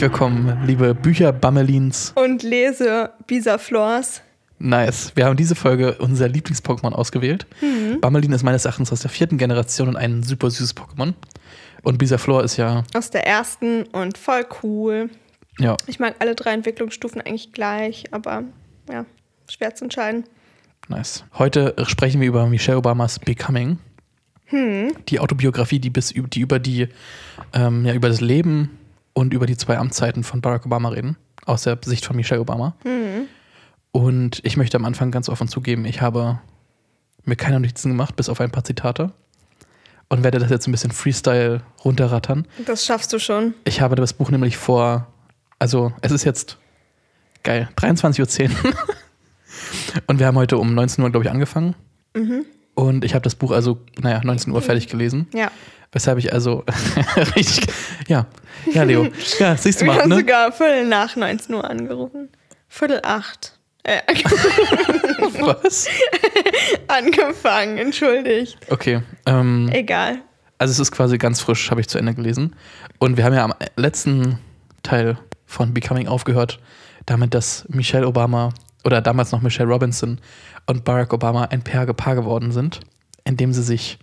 Herzlich willkommen, liebe Bücherbammelins. Und lese Bisa-Flors. Nice. Wir haben diese Folge unser Lieblings-Pokémon ausgewählt. Mhm. Bammelin ist meines Erachtens aus der vierten Generation und ein super süßes Pokémon. Und Bisaflor ist ja. Aus der ersten und voll cool. Ja. Ich mag alle drei Entwicklungsstufen eigentlich gleich, aber ja, schwer zu entscheiden. Nice. Heute sprechen wir über Michelle Obamas Becoming. Hm. Die Autobiografie, die bis die über die ähm, ja, über das Leben und über die zwei Amtszeiten von Barack Obama reden, aus der Sicht von Michelle Obama. Hm. Und ich möchte am Anfang ganz offen zugeben, ich habe mir keine Notizen gemacht, bis auf ein paar Zitate. Und werde das jetzt ein bisschen Freestyle runterrattern. Das schaffst du schon. Ich habe das Buch nämlich vor, also es ist jetzt geil, 23.10 Uhr. Und wir haben heute um 19 Uhr, glaube ich, angefangen. Mhm. Und ich habe das Buch also, naja, 19 Uhr fertig gelesen. Ja. Weshalb ich also richtig, ja, ja, Leo, ja, siehst du mal. Ich habe ne? sogar Viertel nach 19 Uhr angerufen. Viertel acht. Äh, Was? angefangen, entschuldigt. Okay. Ähm, Egal. Also es ist quasi ganz frisch, habe ich zu Ende gelesen. Und wir haben ja am letzten Teil von Becoming aufgehört, damit, dass Michelle Obama oder damals noch Michelle Robinson und Barack Obama ein Paar, Paar geworden sind, indem sie sich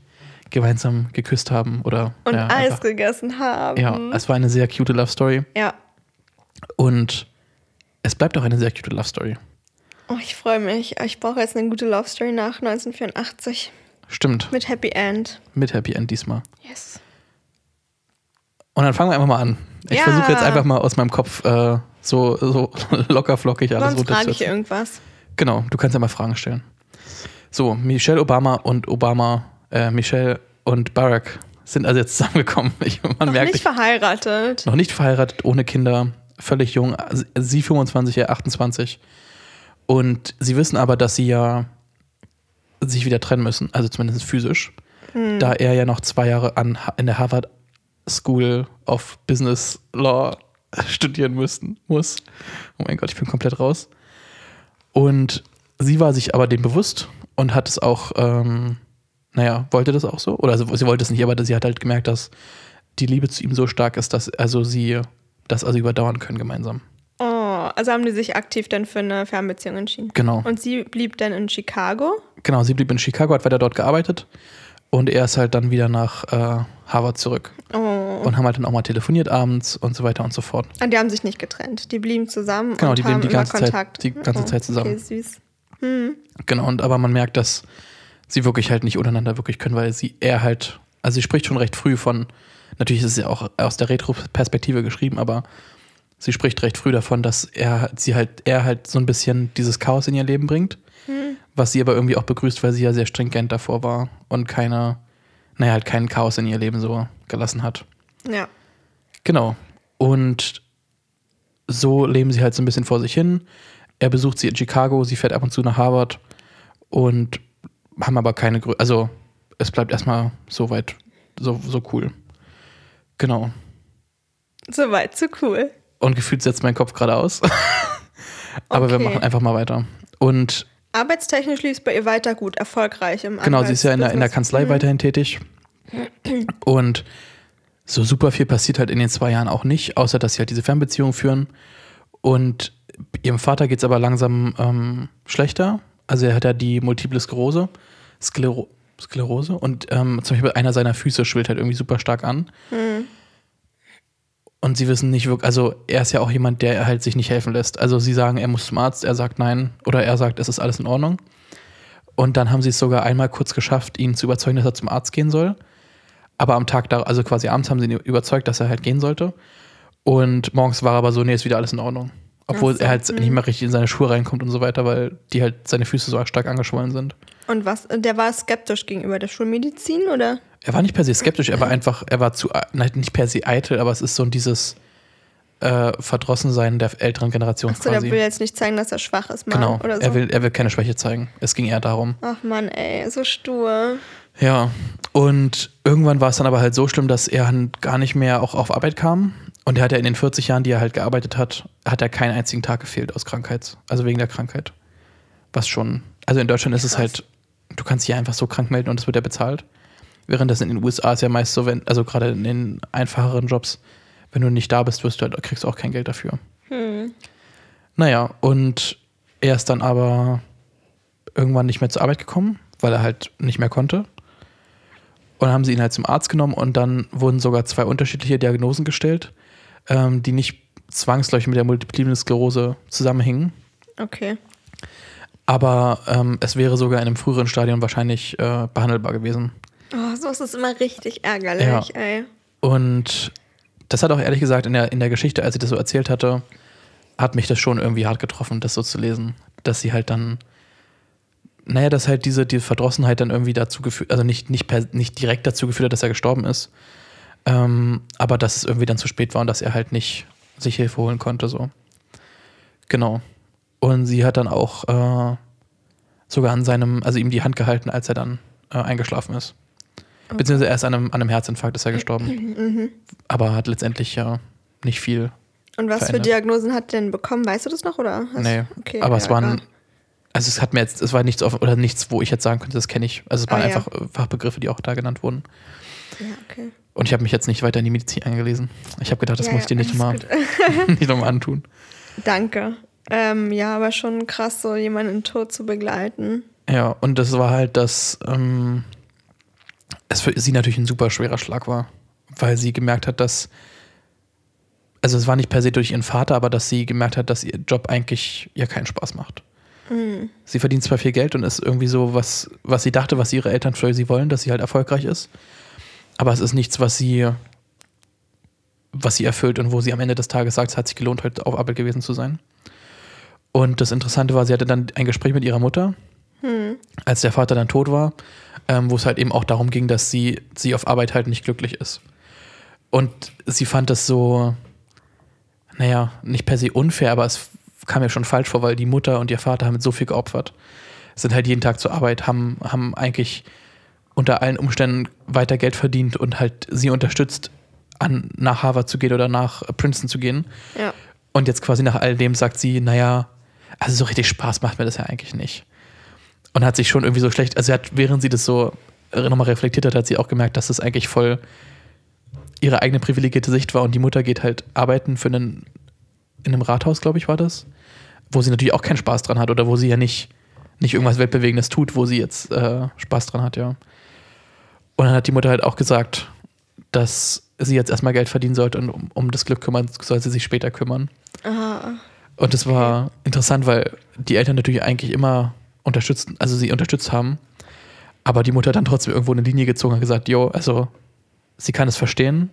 gemeinsam geküsst haben oder und ja, Eis einfach, gegessen haben. Ja, es war eine sehr cute Love Story. Ja. Und es bleibt auch eine sehr cute Love Story. Oh, ich freue mich. Ich brauche jetzt eine gute Love Story nach 1984. Stimmt. Mit Happy End. Mit Happy End diesmal. Yes. Und dann fangen wir einfach mal an. Ich Ja. versuche jetzt einfach mal aus meinem Kopf äh, so, so locker flockig alles Sonst frage ich runterzusetzen. irgendwas. Genau, du kannst ja mal Fragen stellen. So, Michelle Obama und Obama, äh, Michelle und Barack sind also jetzt zusammengekommen. Ich, man Noch merkt, nicht ich, verheiratet. noch nicht verheiratet, ohne Kinder, völlig jung. Sie 25, er 28. Und sie wissen aber, dass sie ja sich wieder trennen müssen, also zumindest physisch, da er ja noch zwei Jahre an, in der Harvard School of Business Law studieren müssten, muss. Oh mein Gott, ich bin komplett raus. Und sie war sich aber dem bewusst und hat es auch, ähm, naja, wollte das auch so. Oder also, sie wollte es nicht, aber sie hat halt gemerkt, dass die Liebe zu ihm so stark ist, dass also sie das also überdauern können gemeinsam. Oh, also haben die sich aktiv dann für eine Fernbeziehung entschieden. Genau. Und sie blieb dann in Chicago. Genau, sie blieb in Chicago, hat weiter dort gearbeitet und er ist halt dann wieder nach äh, Harvard zurück Oh. und haben halt dann auch mal telefoniert abends und so weiter und so fort. Und die haben sich nicht getrennt. Die blieben zusammen Genau, und die blieben die ganze Zeit- die ganze Zeit zusammen. Okay, süß. Genau, und aber man merkt, dass sie wirklich halt nicht untereinander wirklich können, weil sie er halt, also sie spricht schon recht früh von, natürlich ist es ja auch aus der Retro-Perspektive geschrieben, aber sie spricht recht früh davon, dass er sie halt, er halt so ein bisschen dieses Chaos in ihr Leben bringt, was sie aber irgendwie auch begrüßt, weil sie ja sehr stringent davor war und keine, naja, halt kein Chaos in ihr Leben so gelassen hat. Ja. Genau. Und so leben sie halt so ein bisschen vor sich hin. Er besucht sie in Chicago, sie fährt ab und zu nach Harvard und haben aber keine Grö Also es bleibt erstmal so weit, so, so cool. Genau. Soweit, so cool. Und gefühlt setzt mein Kopf gerade aus. aber wir Okay. machen einfach mal weiter. Und Arbeitstechnisch lief es bei ihr weiter gut, erfolgreich im genau, sie ist ja in der, in der. Kanzlei weiterhin tätig. Und so super viel passiert halt in den zwei Jahren auch nicht, außer dass sie halt diese Fernbeziehung führen. Und ihrem Vater geht es aber langsam ähm, schlechter. Also er hat ja die Multiple Sklerose, Sklero Sklerose und ähm, zum Beispiel einer seiner Füße schwillt halt irgendwie super stark an. Und sie wissen nicht wirklich, also er ist ja auch jemand, der halt sich nicht helfen lässt. Also sie sagen, er muss zum Arzt, er sagt nein oder er sagt, es ist alles in Ordnung. Und dann haben sie es sogar einmal kurz geschafft, ihn zu überzeugen, dass er zum Arzt gehen soll. Aber am Tag da, also quasi abends haben sie ihn überzeugt, dass er halt gehen sollte. Und morgens war er aber so, nee, ist wieder alles in Ordnung. Obwohl so, er halt nicht mehr richtig in seine Schuhe reinkommt und so weiter, weil die halt seine Füße so stark angeschwollen sind. Und was? Der war skeptisch gegenüber der Schulmedizin, oder? Er war nicht per se skeptisch, er war einfach, er war zu, nicht per se eitel, aber es ist so dieses äh, Verdrossensein der älteren Generation Achso, der quasi. will jetzt nicht zeigen, dass er schwach ist, mal, genau, oder so. er, will, er will keine Schwäche zeigen. Es ging eher darum. Ach Mann, ey, so stur. Ja, und irgendwann war es dann aber halt so schlimm, dass er gar nicht mehr auch auf Arbeit kam. Und er hat ja in den 40 Jahren, die er halt gearbeitet hat, hat er keinen einzigen Tag gefehlt aus Krankheit, also wegen der Krankheit. Was schon, also in Deutschland ist es halt, du kannst dich einfach so krank melden und es wird ja bezahlt. Während das in den USA ist ja meist so, wenn, also gerade in den einfacheren Jobs, wenn du nicht da bist, wirst du halt, kriegst du auch kein Geld dafür. Hm. Naja, und er ist dann aber irgendwann nicht mehr zur Arbeit gekommen, weil er halt nicht mehr konnte. Und dann haben sie ihn halt zum Arzt genommen und dann wurden sogar zwei unterschiedliche Diagnosen gestellt, ähm, die nicht zwangsläufig mit der Multiple Sklerose zusammenhängen. Okay. Aber ähm, es wäre sogar in einem früheren Stadium wahrscheinlich äh, behandelbar gewesen. Oh, sowas ist immer richtig ärgerlich, Ja. ey. Und das hat auch ehrlich gesagt in der, in der Geschichte, als sie das so erzählt hatte, hat mich das schon irgendwie hart getroffen, das so zu lesen. Dass sie halt dann, naja, dass halt diese, diese Verdrossenheit dann irgendwie dazu geführt, also nicht, nicht, per, nicht direkt dazu geführt hat, dass er gestorben ist. Ähm, aber dass es irgendwie dann zu spät war und dass er halt nicht sich Hilfe holen konnte, so. Genau. Und sie hat dann auch äh, sogar an seinem, also ihm die Hand gehalten, als er dann äh, eingeschlafen ist. Beziehungsweise erst an einem, an einem Herzinfarkt ist er gestorben. Mhm. Aber hat letztendlich ja nicht viel. Und was für Verändert. Diagnosen hat er denn bekommen? Weißt du das noch, oder? Hast- nee. Okay, aber ja, es waren, also es hat mir jetzt, es war nichts auf, oder nichts, wo ich jetzt sagen könnte, das kenne ich. Also es waren Ah, ja. einfach äh, Fachbegriffe, die auch da genannt wurden. Ja, okay. Und ich habe mich jetzt nicht weiter in die Medizin eingelesen. Ich habe gedacht, das Ja, muss ich dir ja, nicht nochmal nicht noch mal antun. Danke. Ähm, ja, aber schon krass, so jemanden in Tod zu begleiten. Ja, und das war halt, dass ähm, es für sie natürlich ein super schwerer Schlag war, weil sie gemerkt hat, dass, also es war nicht per se durch ihren Vater, aber dass sie gemerkt hat, dass ihr Job eigentlich ihr keinen Spaß macht. Mhm. Sie verdient zwar viel Geld und ist irgendwie so, was, was sie dachte, was ihre Eltern für sie wollen, dass sie halt erfolgreich ist, aber es ist nichts, was sie, was sie erfüllt und wo sie am Ende des Tages sagt, es hat sich gelohnt, heute auf Arbeit gewesen zu sein. Und das Interessante war, sie hatte dann ein Gespräch mit ihrer Mutter, Hm. als der Vater dann tot war, ähm, wo es halt eben auch darum ging, dass sie, sie auf Arbeit halt nicht glücklich ist. Und sie fand das so, naja, nicht per se unfair, aber es kam mir schon falsch vor, weil die Mutter und ihr Vater haben so viel geopfert. Sind halt jeden Tag zur Arbeit, haben, haben eigentlich unter allen Umständen weiter Geld verdient und halt sie unterstützt, an, nach Harvard zu gehen oder nach Princeton zu gehen. Ja. Und jetzt quasi nach all dem sagt sie, naja, also so richtig Spaß macht mir das ja eigentlich nicht. Und hat sich schon irgendwie so schlecht, also hat, während sie das so nochmal reflektiert hat, hat sie auch gemerkt, dass das eigentlich voll ihre eigene privilegierte Sicht war und die Mutter geht halt arbeiten für einen, in einem Rathaus, glaube ich, war das, wo sie natürlich auch keinen Spaß dran hat oder wo sie ja nicht, nicht irgendwas Weltbewegendes tut, wo sie jetzt äh, Spaß dran hat, ja. Und dann hat die Mutter halt auch gesagt, dass sie jetzt erstmal Geld verdienen sollte und um, um das Glück kümmern, soll sie sich später kümmern. Ah, Und das war interessant, weil die Eltern natürlich eigentlich immer unterstützt, also sie unterstützt haben, aber die Mutter dann trotzdem irgendwo eine Linie gezogen hat und gesagt, jo, also sie kann es verstehen,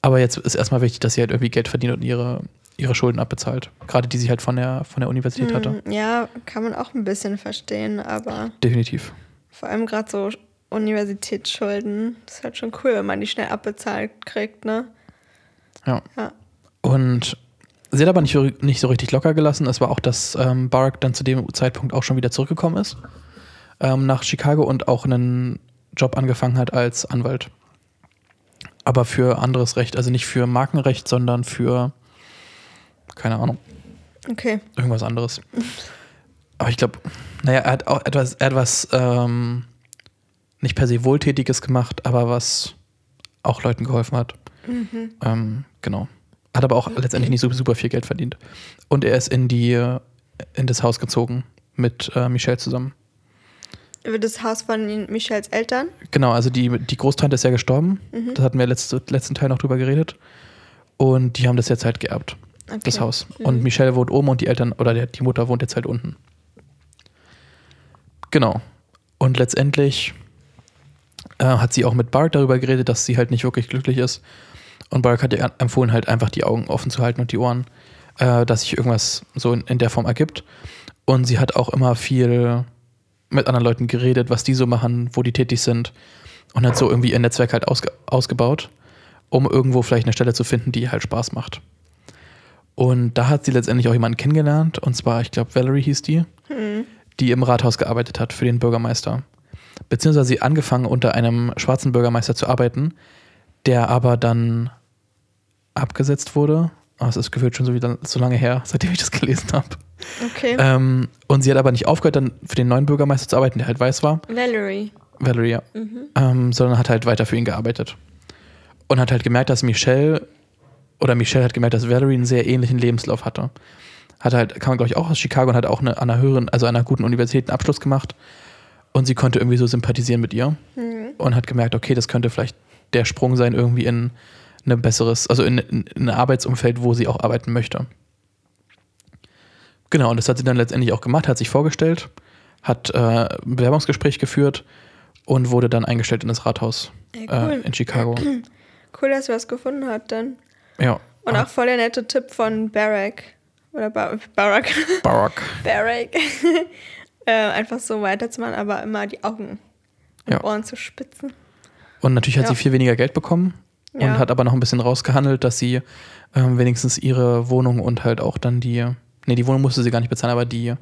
aber jetzt ist erstmal wichtig, dass sie halt irgendwie Geld verdient und ihre, ihre Schulden abbezahlt. Gerade die sie halt von der, von der Universität hatte. hm, ja, kann man auch ein bisschen verstehen, aber Definitiv. vor allem gerade so Universitätsschulden, das ist halt schon cool, wenn man die schnell abbezahlt kriegt, ne? Ja. Ja. Und sie hat aber nicht, so- nicht so richtig locker gelassen. Es war auch, dass ähm, Barack dann zu dem Zeitpunkt auch schon wieder zurückgekommen ist ähm, nach Chicago und auch einen Job angefangen hat als Anwalt. Aber für anderes Recht, also nicht für Markenrecht, sondern für, keine Ahnung, Okay. irgendwas anderes. Aber ich glaube, naja, er hat auch etwas, er hat was ähm, nicht per se Wohltätiges gemacht, aber was auch Leuten geholfen hat. Mhm. Ähm, genau. Hat aber auch letztendlich nicht so super viel Geld verdient. Und er ist in die äh, in das Haus gezogen mit äh, Michelle zusammen. Über das Haus von Michels Eltern? Genau, also die, die Großtante ist ja gestorben. Mhm. Das hatten wir letzte, letzten Teil noch drüber geredet. Und die haben das jetzt halt geerbt, Okay. das Haus. Mhm. Und Michelle wohnt oben und die Eltern oder der, die Mutter wohnt jetzt halt unten. Genau. Und letztendlich äh, hat sie auch mit Bart darüber geredet, dass sie halt nicht wirklich glücklich ist. Und Bart hat ihr empfohlen, halt einfach die Augen offen zu halten und die Ohren, äh, dass sich irgendwas so in, in der Form ergibt. Und sie hat auch immer viel mit anderen Leuten geredet, was die so machen, wo die tätig sind. Und hat so irgendwie ihr Netzwerk halt ausge ausgebaut, um irgendwo vielleicht eine Stelle zu finden, die halt Spaß macht. Und da hat sie letztendlich auch jemanden kennengelernt, und zwar, ich glaube, Valerie hieß die, Hm. die im Rathaus gearbeitet hat für den Bürgermeister. Beziehungsweise sie angefangen unter einem schwarzen Bürgermeister zu arbeiten, der aber dann abgesetzt wurde. Oh, es ist gefühlt schon so, wieder, so lange her, seitdem ich das gelesen habe. Okay. Ähm, und sie hat aber nicht aufgehört, dann für den neuen Bürgermeister zu arbeiten, der halt weiß war. Valerie. Valerie, ja. Mhm. Ähm, sondern hat halt weiter für ihn gearbeitet. Und hat halt gemerkt, dass Michelle oder Michelle hat gemerkt, dass Valerie einen sehr ähnlichen Lebenslauf hatte. Hatte halt, kam glaube ich auch aus Chicago und hat auch eine, an einer höheren, also einer guten Universität einen Abschluss gemacht. Und sie konnte irgendwie so sympathisieren mit ihr und hat gemerkt, okay, das könnte vielleicht der Sprung sein, irgendwie in ein besseres, also in, in, in ein Arbeitsumfeld, wo sie auch arbeiten möchte. Genau, und das hat sie dann letztendlich auch gemacht, hat sich vorgestellt, hat äh, ein Bewerbungsgespräch geführt und wurde dann eingestellt in das Rathaus Ey, cool. äh, in Chicago. Cool, dass sie was gefunden hat dann. Ja. Und auch voll der nette Tipp von Barack. Oder Bar Barack. Barack. Barack. äh, einfach so weiterzumachen, aber immer die Augen und Ja. Ohren zu spitzen. Und natürlich hat Ja. sie viel weniger Geld bekommen und Ja. hat aber noch ein bisschen rausgehandelt, dass sie ähm, wenigstens ihre Wohnung und halt auch dann die, nee, die Wohnung musste sie gar nicht bezahlen, aber die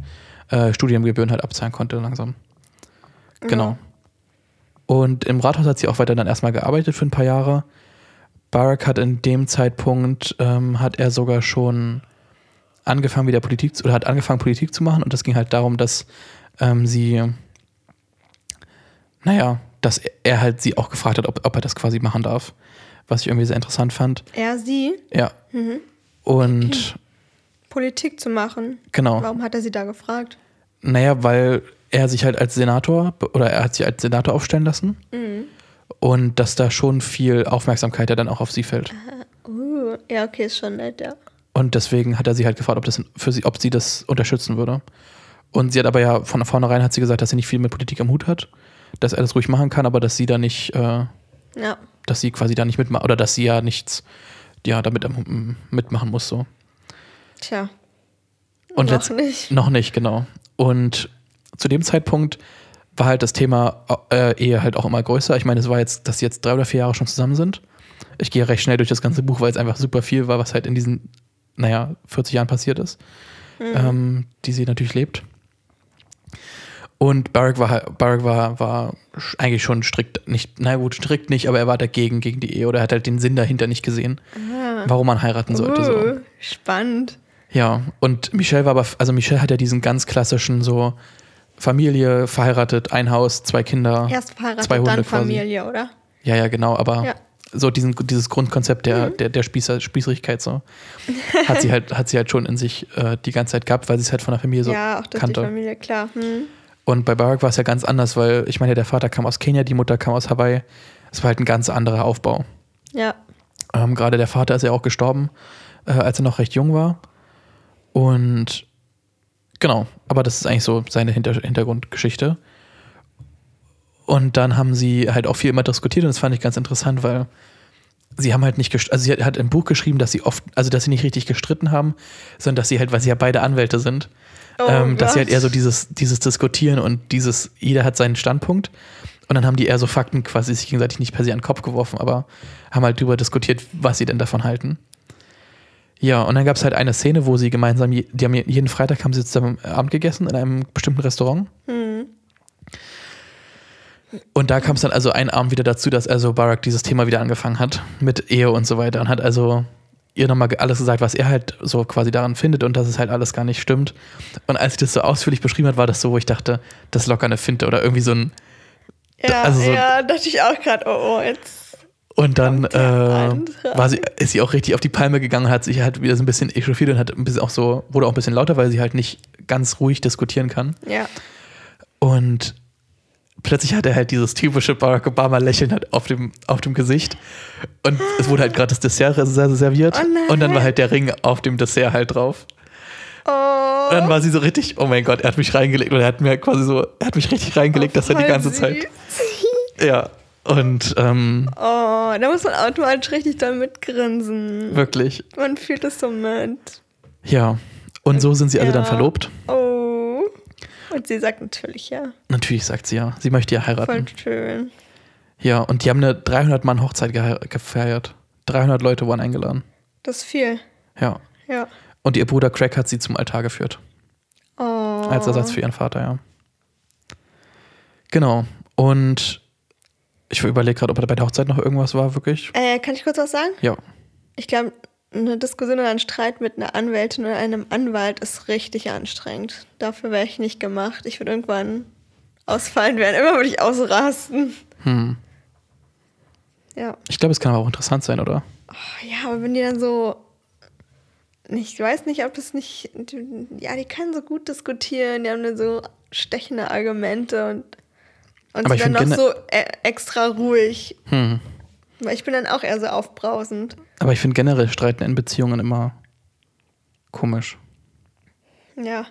äh, Studiengebühren halt abzahlen konnte langsam. Genau. Und im Rathaus hat sie auch weiter dann erstmal gearbeitet für ein paar Jahre. Barack hat in dem Zeitpunkt, ähm, hat er sogar schon angefangen wieder Politik, zu- oder hat angefangen Politik zu machen und das ging halt darum, dass ähm, sie, naja, dass er halt sie auch gefragt hat, ob, ob er das quasi machen darf, was ich irgendwie sehr interessant fand. Er, sie, Ja. Und Politik zu machen. genau. Warum hat er sie da gefragt? Naja, weil er sich halt als Senator oder er hat sich als Senator aufstellen lassen und dass da schon viel Aufmerksamkeit ja dann auch auf sie fällt. Uh, ja, okay, ist schon nett, ja. Und deswegen hat er sie halt gefragt, ob, das für sie, ob sie das unterstützen würde. Und sie hat aber ja von vornherein hat sie gesagt, dass sie nicht viel mit Politik am Hut hat, dass er das ruhig machen kann, aber dass sie da nicht, äh, Ja. dass sie quasi da nicht mitmacht oder dass sie ja nichts, ja, damit am- mitmachen muss so. Tja. Und noch nicht. Noch nicht, genau. Und zu dem Zeitpunkt war halt das Thema äh, Ehe halt auch immer größer. Ich meine, es war jetzt, dass sie jetzt drei oder vier Jahre schon zusammen sind. Ich gehe recht schnell durch das ganze Buch, weil es einfach super viel war, was halt in diesen, naja, 40 Jahren passiert ist, ähm, die sie natürlich lebt. Und Barack war, Barack war, war eigentlich schon strikt, nicht, na gut, strikt nicht, aber er war dagegen, gegen die Ehe oder er hat halt den Sinn dahinter nicht gesehen, warum man heiraten sollte. So. Uh, spannend. Ja, und Michelle war aber, also Michelle hat ja diesen ganz klassischen so Familie, verheiratet, ein Haus, zwei Kinder, Erst verheiratet, zwei Hunde dann quasi. Familie, oder? Ja, ja, genau, aber Ja. so diesen, dieses Grundkonzept der, der, der Spießer, Spießerigkeit so hat sie halt, hat sie halt schon in sich äh, die ganze Zeit gehabt, weil sie es halt von der Familie so ja, auch durch kannte. die Familie, klar. Hm. Und bei Barack war es ja ganz anders, weil ich meine, der Vater kam aus Kenia, die Mutter kam aus Hawaii. Es war halt ein ganz anderer Aufbau. Ja. Ähm, Gerade der Vater ist ja auch gestorben, äh, als er noch recht jung war. Und genau, aber das ist eigentlich so seine Hinter Hintergrundgeschichte. Und dann haben sie halt auch viel immer diskutiert und das fand ich ganz interessant, weil sie haben halt nicht also sie hat, hat im Buch geschrieben, dass sie oft, also dass sie nicht richtig gestritten haben, sondern dass sie halt, weil sie ja beide Anwälte sind, Oh ähm, dass sie halt eher so dieses, dieses Diskutieren und dieses, jeder hat seinen Standpunkt. Und dann haben die eher so Fakten quasi sich gegenseitig nicht per se an den Kopf geworfen, aber haben halt darüber diskutiert, was sie denn davon halten. Ja, und dann gab es halt eine Szene, wo sie gemeinsam, die haben je- jeden Freitag haben sie zusammen Abend gegessen in einem bestimmten Restaurant. Hm. Und da kam es dann also einen Abend wieder dazu, dass also Barack dieses Thema wieder angefangen hat mit Ehe und so weiter und hat also ihr nochmal alles gesagt, was er halt so quasi daran findet und dass es halt alles gar nicht stimmt. Und als sie das so ausführlich beschrieben hat, war das so, wo ich dachte, das ist locker eine Finte oder irgendwie so ein. Ja, also so- ja, dachte ich auch gerade, oh, oh, jetzt. Und dann äh, war sie, ist sie auch richtig auf die Palme gegangen hat sich halt wieder so ein bisschen echauffiert und hat ein bisschen auch so, wurde auch ein bisschen lauter, weil sie halt nicht ganz ruhig diskutieren kann. Ja. Und plötzlich hat er halt dieses typische Barack Obama-Lächeln halt auf dem, auf dem Gesicht. Und es wurde halt gerade das Dessert serviert. Oh und dann war halt der Ring auf dem Dessert halt drauf. Oh. Und dann war sie so richtig, oh mein Gott, er hat mich reingelegt. Und er hat mir quasi so, er hat mich richtig reingelegt, dass er die ganze süß. Zeit. Ja. Und ähm, Oh, da muss man automatisch richtig doll mitgrinsen. wirklich, Man fühlt es so mit. ja. Und so sind sie also dann verlobt. Oh. Und sie sagt natürlich ja. Natürlich sagt sie ja. Sie möchte ja Voll heiraten. schön. Ja, und die haben eine 300-Mann-Hochzeit gehe- gefeiert. 300 Leute waren eingeladen. Das ist viel. Ja. Ja. Und ihr Bruder Craig hat sie zum Altar geführt. Oh. Als Ersatz für ihren Vater, ja. Genau. Und ich überlege gerade, ob da bei der Hochzeit noch irgendwas war, wirklich. Äh, kann ich kurz was sagen? Ja. Ich glaube, eine Diskussion oder ein Streit mit einer Anwältin oder einem Anwalt ist richtig anstrengend. Dafür wäre ich nicht gemacht. Ich würde irgendwann ausfallen werden. Immer würde ich ausrasten. Hm. Ja. Ich glaube, es kann aber auch interessant sein, oder? Oh, ja, aber wenn die dann so. Ich weiß nicht, ob das nicht. Ja, die können so gut diskutieren, die haben dann so stechende Argumente und, und Aber dann find noch so e extra ruhig. Hm. Weil ich bin dann auch eher so aufbrausend. Aber ich finde generell Streiten in Beziehungen immer komisch. Ja.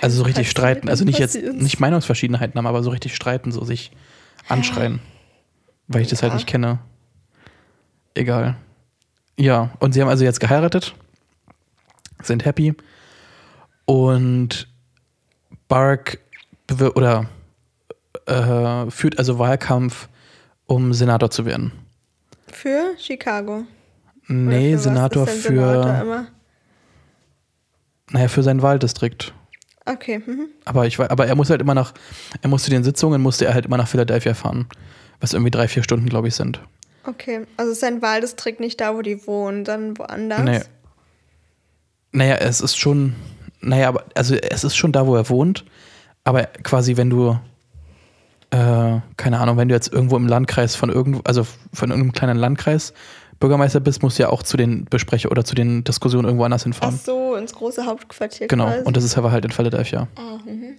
Also so richtig streiten. Also nicht jetzt nicht Meinungsverschiedenheiten haben, aber so richtig streiten, so sich anschreien. Weil ich das halt Ja. nicht kenne. Egal. Ja, und sie haben also jetzt geheiratet, sind happy. Und Bark oder äh, führt also Wahlkampf, um Senator zu werden. Für Chicago. Nee, für Senator für, Senator immer? naja, für seinen Wahldistrikt. Okay. Mhm. Aber ich war, aber er muss halt immer nach, er musste den Sitzungen, musste er halt immer nach Philadelphia fahren. Was irgendwie drei, vier Stunden, glaube ich, sind. Okay. Also ist sein Wahldistrikt nicht da, wo die wohnen, dann woanders? Nee. Naja, es ist schon, naja, aber, also es ist schon da, wo er wohnt. Aber quasi, wenn du, äh, keine Ahnung, wenn du jetzt irgendwo im Landkreis von irgendwo, also von irgendeinem kleinen Landkreis Bürgermeister bist, musst du ja auch zu den Besprechungen oder zu den Diskussionen irgendwo anders Ach hinfahren. so, ins große Hauptquartier Genau, quasi. und das ist aber halt in Philadelphia. Ah, mhm.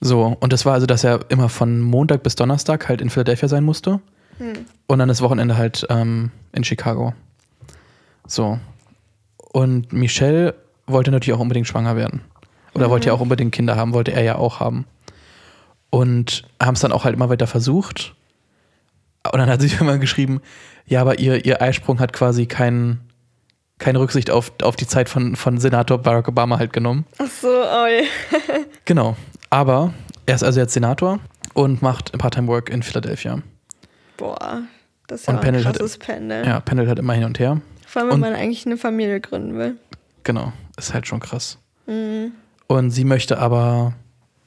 So, und das war also, dass er immer von Montag bis Donnerstag halt in Philadelphia sein musste. Hm. Und dann das Wochenende halt ähm, in Chicago. So. Und Michelle wollte natürlich auch unbedingt schwanger werden. Oder wollte ja auch unbedingt Kinder haben, wollte er ja auch haben. Und haben es dann auch halt immer weiter versucht. Und dann hat sie immer geschrieben, ja, aber ihr, ihr Eisprung hat quasi kein, keine Rücksicht auf, auf die Zeit von, von Senator Barack Obama halt genommen. Ach so, je. Genau. Aber er ist also jetzt Senator und macht Part-Time-Work in Philadelphia. Boah, das ist ja Und ein krasses Pendeln. Ja, pendelt halt immer hin und her. Vor allem, wenn Und- man eigentlich eine Familie gründen will. Genau. Ist halt schon krass. Mhm. Und sie möchte aber,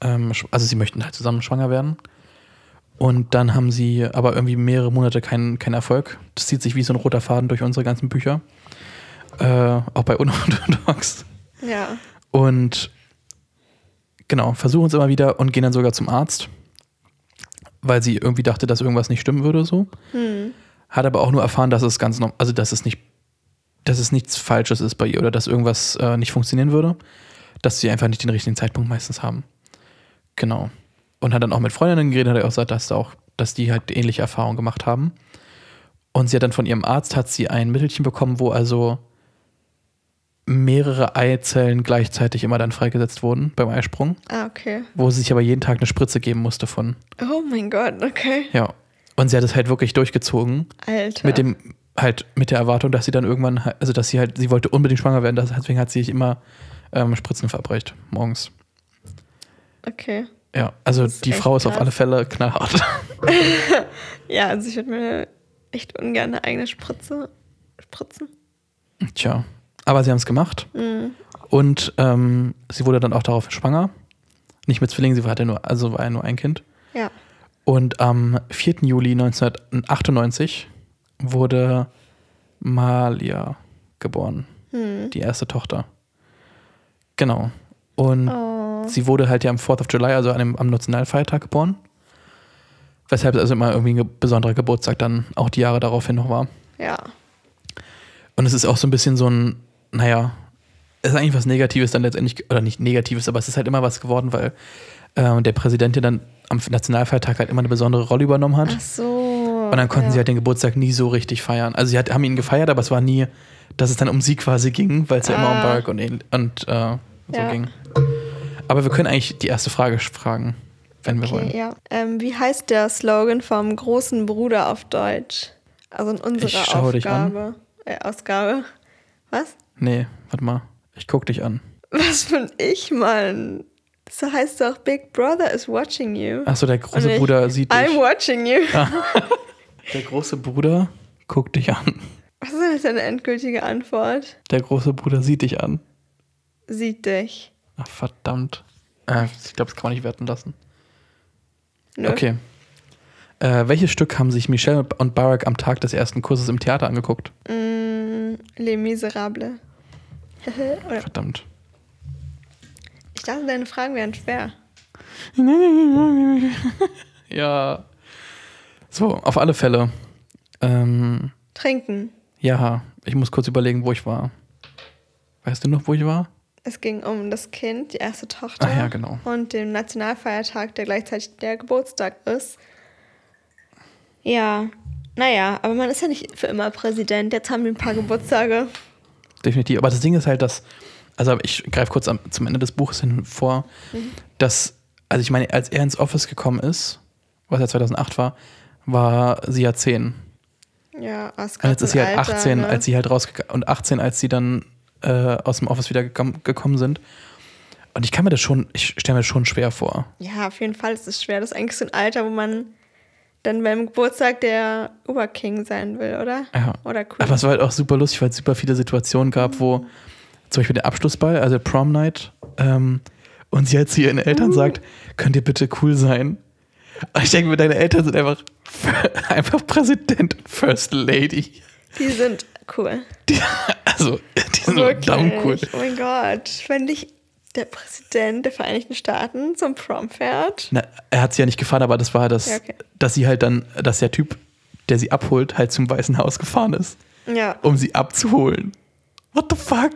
ähm, also sie möchten halt zusammen schwanger werden. Und dann haben sie aber irgendwie mehrere Monate keinen keinen Erfolg. Das zieht sich wie so ein roter Faden durch unsere ganzen Bücher. Äh, auch bei Unorthodox. Ja. Und genau, versuchen es immer wieder und gehen dann sogar zum Arzt, weil sie irgendwie dachte, dass irgendwas nicht stimmen würde so. Hm. Hat aber auch nur erfahren, dass es ganz norm- also dass es nicht, dass es nichts Falsches ist bei ihr oder dass irgendwas äh, nicht funktionieren würde, dass sie einfach nicht den richtigen Zeitpunkt meistens haben. Genau. Und hat dann auch mit Freundinnen geredet, hat er auch gesagt, dass da auch, dass die halt ähnliche Erfahrungen gemacht haben. Und sie hat dann von ihrem Arzt hat sie ein Mittelchen bekommen, wo also mehrere Eizellen gleichzeitig immer dann freigesetzt wurden beim Eisprung, Ah, okay. wo sie sich aber jeden Tag eine Spritze geben musste von. Oh mein Gott, okay. Ja. Und sie hat es halt wirklich durchgezogen. Alter. Mit dem, halt, mit der Erwartung, dass sie dann irgendwann, also dass sie halt, sie wollte unbedingt schwanger werden, deswegen hat sie sich immer ähm, Spritzen verabreicht, morgens. Okay. Ja, also die Frau ist auf krass. alle Fälle knallhart. Ja, also ich würde mir echt ungern eine eigene Spritze spritzen. Tja. Aber sie haben es gemacht. Mhm. Und ähm, sie wurde dann auch darauf schwanger. Nicht mit Zwillingen, sie hatte nur, also war ja nur ein Kind. Ja. Und am 4. Juli 1998 wurde Malia geboren, Hm. die erste Tochter. Genau. Und Oh. Sie wurde halt ja am 4th of July, also an dem, am Nationalfeiertag geboren. Weshalb es also immer irgendwie ein besonderer Geburtstag dann auch die Jahre daraufhin noch war. Ja. Und es ist auch so ein bisschen so ein, naja, es ist eigentlich was Negatives dann letztendlich, oder nicht Negatives, aber es ist halt immer was geworden, weil äh, der Präsident ja dann am Nationalfeiertag halt immer eine besondere Rolle übernommen hat. Ach so. Und dann konnten ja. sie halt den Geburtstag nie so richtig feiern. Also sie hat, haben ihn gefeiert, aber es war nie, dass es dann um sie quasi ging, weil es ja immer um Ah. Barack und, und äh, so Ja. ging. Aber wir können eigentlich die erste Frage fragen, wenn wir wollen. Okay, ja. Ähm, wie heißt der Slogan vom großen Bruder auf Deutsch? Also in unserer Ich schaue dich an. Aufgabe. Äh, Ausgabe. Was? Nee, warte mal. Ich guck dich an. Was bin ich, Mann? Das heißt doch, Big Brother is watching you. Achso, der große ich, Bruder sieht dich. I'm watching you. Der große Bruder guckt dich an. Was ist denn deine endgültige Antwort? Der große Bruder sieht dich an. Sieht dich. Ach, verdammt. Äh, ich glaube, das kann man nicht werten lassen. Nö. Okay. Äh, welches Stück haben sich Michelle und Barack am Tag des ersten Kurses im Theater angeguckt? Mm, Les Miserables. Verdammt. ich dachte, deine Fragen wären schwer. Ja. So, auf alle Fälle. Ähm, Trinken. ja, ich muss kurz überlegen, wo ich war. Weißt du noch, wo ich war? Es ging um das Kind, die erste Tochter. Ach ja, genau. Und den Nationalfeiertag, der gleichzeitig der Geburtstag ist. Ja, naja, aber man ist ja nicht für immer Präsident. Jetzt haben wir ein paar Geburtstage. Definitiv. Aber das Ding ist halt, dass, also ich greife kurz am, zum Ende des Buches hin vor, dass, also ich meine, als er ins Office gekommen ist, was ja 2008 war, war sie ja 10. Ja, es Und jetzt ist sie halt 18, ne? als sie halt rausgegangen und 18, als sie dann äh, aus dem Office wieder gekommen, sind. Und ich kann mir das schon, ich stelle mir das schon schwer vor. Ja, auf jeden Fall ist es schwer. Das ist eigentlich so ein Alter, wo man dann beim Geburtstag der Oberking sein will, oder? Ja. Oder cool. Aber es war halt auch super lustig, weil es super viele Situationen gab, wo zum Beispiel der Abschlussball, also Prom Night, ähm, und sie halt zu ihren Eltern sagt, könnt ihr bitte cool sein? Und ich denke mir, deine Eltern sind einfach, einfach Präsident und First Lady. Die sind cool. Die, also, die sind Wirklich. verdammt cool. Oh mein Gott. Wenn dich der Präsident der Vereinigten Staaten zum Prom fährt. Na, er hat sie ja nicht gefahren, aber das war das, Ja, okay. dass sie halt dann, dass der Typ, der sie abholt, halt zum Weißen Haus gefahren ist, Ja. um sie abzuholen. What the fuck?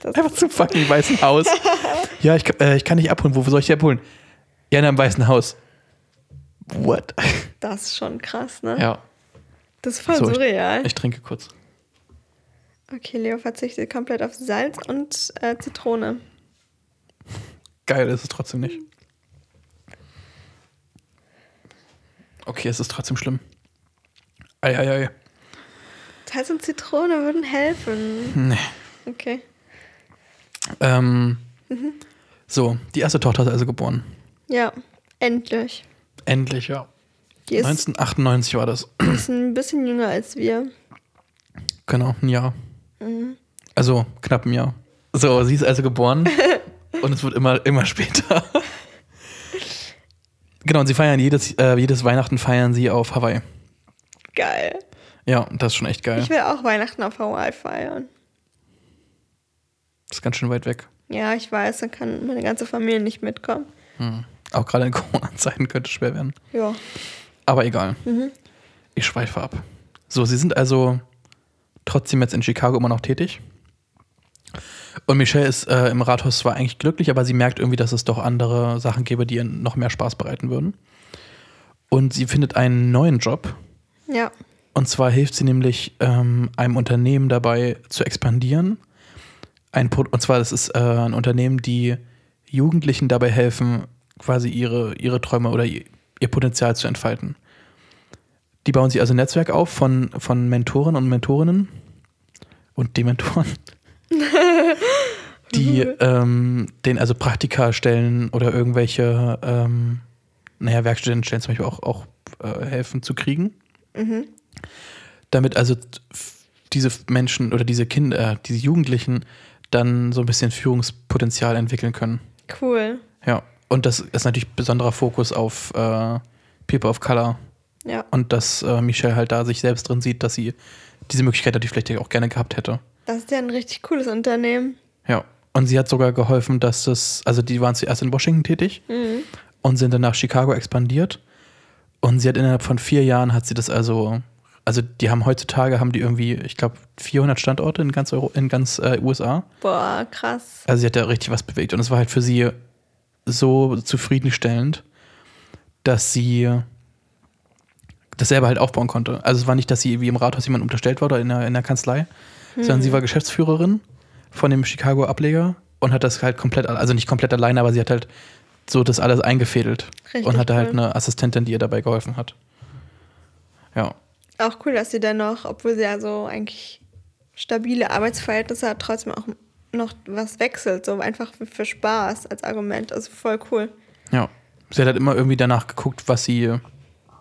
Das- Einfach zum fucking Weißen Haus. ja, ich, kann- äh, ich kann dich abholen. Wo soll ich dich abholen? Ja, in einem Weißen Haus. What? Das ist schon krass, ne? ja, Das ist voll So, ich- surreal. ich trinke kurz. Okay, Leo verzichtet komplett auf Salz und äh, Zitrone. Geil ist es trotzdem nicht. Okay, es ist trotzdem schlimm. Eieiei. Salz und Zitrone würden helfen. Nee. Okay. Ähm, So, die erste Tochter ist also geboren. Ja, endlich. Endlich, ja. Die ist, 1998 war das. ist ein bisschen jünger als wir. Genau, ein Jahr. Mhm. Also knapp ein Jahr. So, sie ist also geboren und es wird immer, immer später. genau, und sie feiern jedes, äh, jedes Weihnachten feiern sie auf Hawaii. Geil. Ja, das ist schon echt geil. Ich will auch Weihnachten auf Hawaii feiern. Das ist ganz schön weit weg. Ja, ich weiß, dann kann meine ganze Familie nicht mitkommen. Hm. Auch gerade in Corona-Zeiten könnte es schwer werden. Ja. Aber egal. Ich schweife ab. So, sie sind also trotzdem jetzt in Chicago immer noch tätig. Und Michelle ist äh, im Rathaus zwar eigentlich glücklich, aber sie merkt irgendwie, dass es doch andere Sachen gäbe, die ihr noch mehr Spaß bereiten würden. Und sie findet einen neuen Job. Ja. Und zwar hilft sie nämlich ähm, einem Unternehmen dabei zu expandieren. Ein Pro und zwar das ist äh, ein Unternehmen, die Jugendlichen dabei helfen, quasi ihre, ihre Träume oder ihr, ihr Potenzial zu entfalten. Die bauen sich also ein Netzwerk auf von, von Mentoren und Mentorinnen und Dementoren, die ähm, denen also Praktika stellen oder irgendwelche, ähm, naja, Werkstudentenstellen zum Beispiel auch, auch äh, helfen zu kriegen damit also diese Menschen oder diese Kinder, äh, diese Jugendlichen dann so ein bisschen Führungspotenzial entwickeln können. Cool. Ja, und das ist natürlich besonderer Fokus auf äh, People of Color Ja. und dass äh, Michelle halt da sich selbst drin sieht, dass sie diese Möglichkeit natürlich vielleicht auch gerne gehabt hätte. Das ist ja ein richtig cooles Unternehmen. Ja, und sie hat sogar geholfen, dass das, also die waren zuerst in Washington tätig und sind dann nach Chicago expandiert und sie hat innerhalb von vier Jahren hat sie das also, also die haben heutzutage haben die irgendwie, ich glaube 400 Standorte in ganz Euro, in ganz äh, USA. Boah, krass. Also sie hat da richtig was bewegt und es war halt für sie so zufriedenstellend, dass sie das selber halt aufbauen konnte. Also es war nicht, dass sie wie im Rathaus jemand unterstellt war oder in der, in der Kanzlei, sondern sie war Geschäftsführerin von dem Chicago Ableger und hat das halt komplett, also nicht komplett alleine, aber sie hat halt so das alles eingefädelt Richtig und hatte halt cool. eine Assistentin, die ihr dabei geholfen hat. Ja, Auch cool, dass sie dann noch, obwohl sie ja so eigentlich stabile Arbeitsverhältnisse hat, trotzdem auch noch was wechselt. So einfach für- für Spaß als Argument. Also voll cool. ja. Sie hat halt immer irgendwie danach geguckt, was sie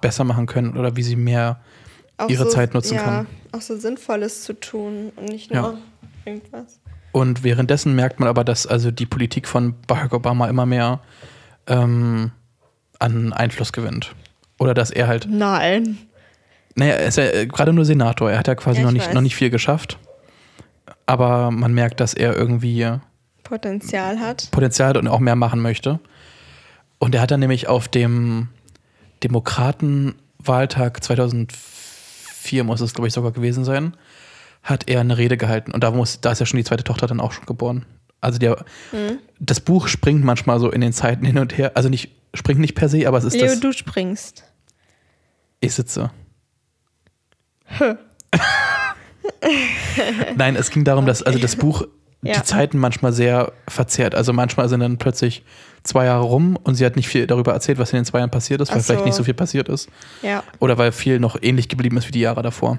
besser machen können oder wie sie mehr Auch ihre so, Zeit nutzen ja, kann. Auch so Sinnvolles zu tun und nicht Ja. nur irgendwas. Und währenddessen merkt man aber, dass also die Politik von Barack Obama immer mehr ähm, an Einfluss gewinnt. Oder dass er halt, Nein. naja, er ist ja äh, gerade nur Senator, er hat ja quasi Ja, noch, ich nicht, weiß. noch nicht viel geschafft. Aber man merkt, dass er irgendwie Potenzial hat. Potenzial hat und auch mehr machen möchte. Und er hat dann nämlich auf dem Demokratenwahltag 2004 muss es, glaube ich, sogar gewesen sein, hat er eine Rede gehalten. Und da, muss, da ist ja schon die zweite Tochter dann auch schon geboren. Also der, Mhm. das Buch springt manchmal so in den Zeiten hin und her. Also nicht, springt nicht per se, aber es ist Leo, das. du springst. Ich sitze. Nein, es ging darum, dass also das Buch Ja. die Zeiten manchmal sehr verzerrt. Also manchmal sind dann plötzlich zwei Jahre rum und sie hat nicht viel darüber erzählt, was in den zwei Jahren passiert ist, weil Ach vielleicht so. nicht so viel passiert ist. Ja. Oder weil viel noch ähnlich geblieben ist wie die Jahre davor.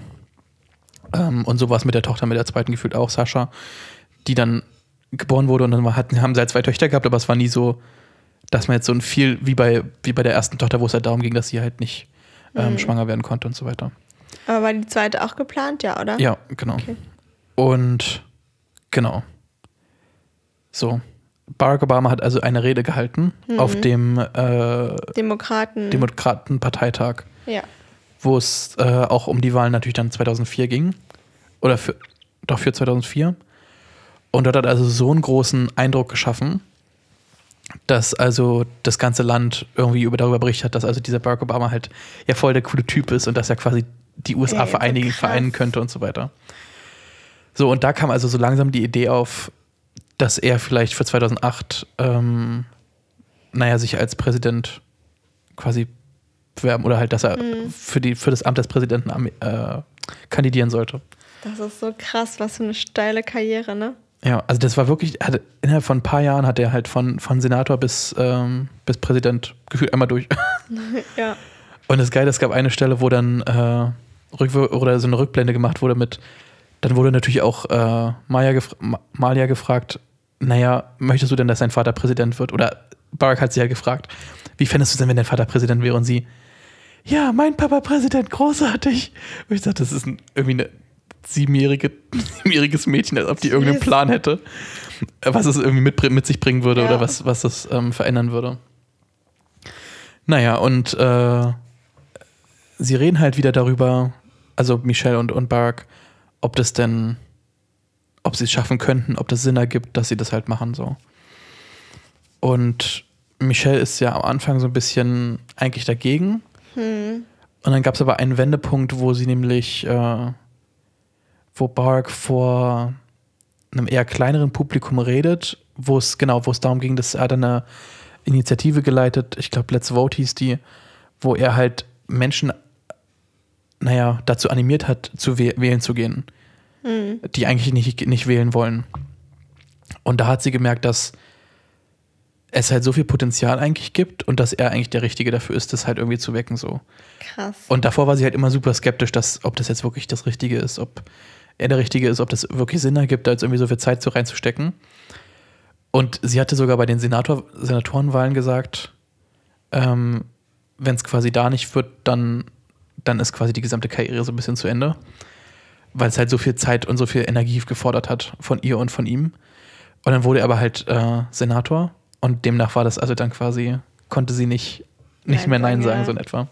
Ähm, und so war es mit der Tochter, mit der zweiten gefühlt auch, Sascha, die dann geboren wurde und dann hatten, haben sie halt zwei Töchter gehabt, aber es war nie so, dass man jetzt so ein viel, wie bei, wie bei der ersten Tochter, wo es halt darum ging, dass sie halt nicht ähm, schwanger werden konnte und so weiter. Aber war die zweite auch geplant, ja, oder? Ja, genau. Okay. Und genau. So. Barack Obama hat also eine Rede gehalten auf dem äh, Demokraten. Demokratenparteitag, ja. wo es äh, auch um die Wahlen natürlich dann 2004 ging. Oder für, doch für 2004. Und dort hat also so einen großen Eindruck geschaffen, dass also das ganze Land irgendwie über darüber berichtet hat, dass also dieser Barack Obama halt ja voll der coole Typ ist und dass er quasi die USA Ey, vereinigen, vereinen könnte und so weiter. So, und da kam also so langsam die Idee auf, dass er vielleicht für 2008, ähm, naja, sich als Präsident quasi bewerben oder halt, dass er Mhm. für, die, für das Amt des Präsidenten äh, kandidieren sollte. Das ist so krass, was für eine steile Karriere, ne? Ja, also das war wirklich, hatte, innerhalb von ein paar Jahren hat er halt von, von Senator bis, ähm, bis Präsident gefühlt einmal durch. Ja. Und das Geile, es gab eine Stelle, wo dann äh, oder so eine Rückblende gemacht wurde mit, dann wurde natürlich auch äh, Maya gef Ma- Malia gefragt, naja, möchtest du denn, dass dein Vater Präsident wird? Oder Barack hat sie ja gefragt, wie fändest du denn, wenn dein Vater Präsident wäre? Und sie, ja, mein Papa Präsident, großartig. Und ich dachte, das ist ein, irgendwie eine siebenjährige, siebenjähriges Mädchen, als ob die irgendeinen. Plan hätte, was es irgendwie mit, mit sich bringen würde Ja. oder was, was es ähm, verändern würde. Naja, und äh, sie reden halt wieder darüber, also Michelle und, und Barack, ob das denn, ob sie es schaffen könnten, ob das Sinn ergibt, dass sie das halt machen so. Und Michelle ist ja am Anfang so ein bisschen eigentlich dagegen. Hm. Und dann gab es aber einen Wendepunkt, wo sie nämlich, äh, wo Barack vor einem eher kleineren Publikum redet, wo es genau, wo es darum ging, dass er hat eine Initiative geleitet, ich glaube Let's Vote hieß die, wo er halt Menschen, naja, dazu animiert hat, zu wäh wählen zu gehen, Hm. die eigentlich nicht, nicht wählen wollen. Und da hat sie gemerkt, dass es halt so viel Potenzial eigentlich gibt und dass er eigentlich der Richtige dafür ist, das halt irgendwie zu wecken so. Krass. Und davor war sie halt immer super skeptisch, dass, ob das jetzt wirklich das Richtige ist, ob er der Richtige ist, ob das wirklich Sinn ergibt, da jetzt irgendwie so viel Zeit so reinzustecken. Und sie hatte sogar bei den Senator, Senatorenwahlen gesagt, ähm, wenn es quasi da nicht wird, dann, dann ist quasi die gesamte Karriere so ein bisschen zu Ende. Weil es halt so viel Zeit und so viel Energie gefordert hat von ihr und von ihm. Und dann wurde er aber halt äh, Senator und demnach war das also dann quasi, konnte sie nicht, nicht Nein mehr Nein sagen, ja. so in etwa.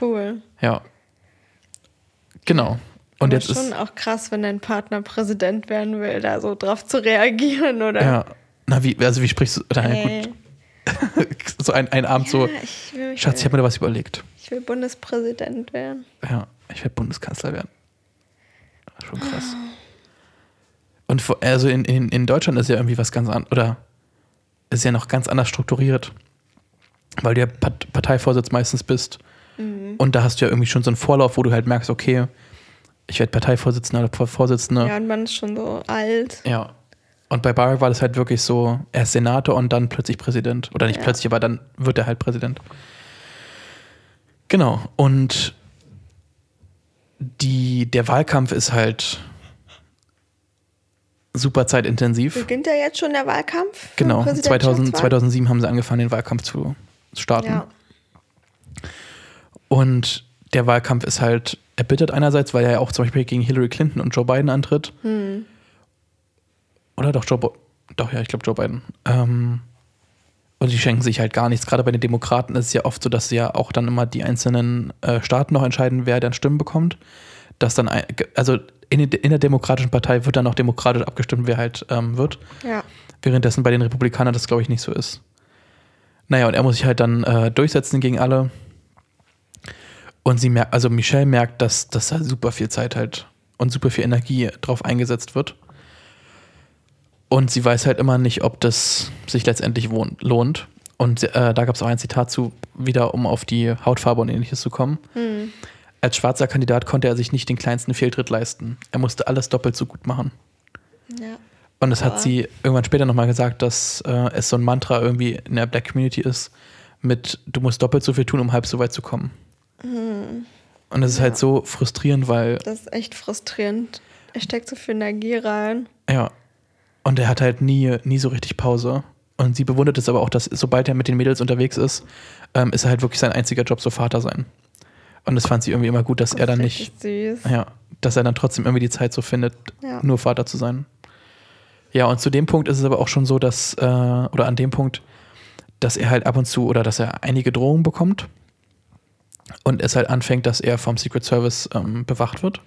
Cool. Ja. Genau. Und Aber jetzt schon ist. auch krass, wenn dein Partner Präsident werden will, da so drauf zu reagieren, oder? Ja. Na, wie, also wie sprichst du. Ja, Hey. gut. So ein, ein Abend so. Ja, ich will, mich Schatz, ich habe mir da was überlegt. Ich will Bundespräsident werden. Ja, ich werde Bundeskanzler werden. Schon krass. Und vor, also in, in, in Deutschland ist ja irgendwie was ganz anderes. Oder ist ja noch ganz anders strukturiert. Weil du ja Part Parteivorsitz meistens bist. Mhm. Und da hast du ja irgendwie schon so einen Vorlauf, wo du halt merkst, okay, ich werde Parteivorsitzender oder Vorsitzende. Ja, und man ist schon so alt. Ja. Und bei Barack war das halt wirklich so, er ist Senator und dann plötzlich Präsident. Oder nicht Ja. plötzlich, aber dann wird er halt Präsident. Genau. Und die, der Wahlkampf ist halt super zeitintensiv. Beginnt ja jetzt schon der Wahlkampf? Genau. 2000, Präsidentschaftswahl? 2007 haben sie angefangen, den Wahlkampf zu starten. Ja. Und der Wahlkampf ist halt erbittert einerseits, weil er ja auch zum Beispiel gegen Hillary Clinton und Joe Biden antritt. Hm. Oder doch Joe Bo Doch, ja, ich glaube Joe Biden. Ähm, und die schenken sich halt gar nichts. Gerade bei den Demokraten ist es ja oft so, dass ja auch dann immer die einzelnen äh, Staaten noch entscheiden, wer dann Stimmen bekommt. Dass dann, ein, also in, in der Demokratischen Partei wird dann noch demokratisch abgestimmt, wer halt ähm, wird. Ja. Währenddessen bei den Republikanern das, glaube ich, nicht so ist. Naja, und er muss sich halt dann äh, durchsetzen gegen alle. Und sie merkt, also Michelle merkt, dass, dass da super viel Zeit halt und super viel Energie drauf eingesetzt wird. Und sie weiß halt immer nicht, ob das sich letztendlich lohnt. Und äh, da gab es auch ein Zitat zu, wieder um auf die Hautfarbe und ähnliches zu kommen. Hm. Als schwarzer Kandidat konnte er sich nicht den kleinsten Fehltritt leisten. Er musste alles doppelt so gut machen. Ja. Und das Boah. hat sie irgendwann später nochmal gesagt, dass äh, es so ein Mantra irgendwie in der Black Community ist, mit du musst doppelt so viel tun, um halb so weit zu kommen. Und das ist Ja. halt so frustrierend, weil, Das ist echt frustrierend. Er steckt so viel Energie rein. ja, und er hat halt nie, nie so richtig Pause. Und sie bewundert es aber auch, dass sobald er mit den Mädels unterwegs ist, ähm, ist er halt wirklich sein einziger Job, so Vater sein. Und das fand sie irgendwie immer gut, dass Das er dann nicht, Süß. ja, dass er dann trotzdem irgendwie die Zeit so findet, Ja. nur Vater zu sein. Ja, und zu dem Punkt ist es aber auch schon so, dass, äh, oder an dem Punkt, dass er halt ab und zu oder dass er einige Drohungen bekommt und es halt anfängt, dass er vom Secret Service ähm, bewacht wird.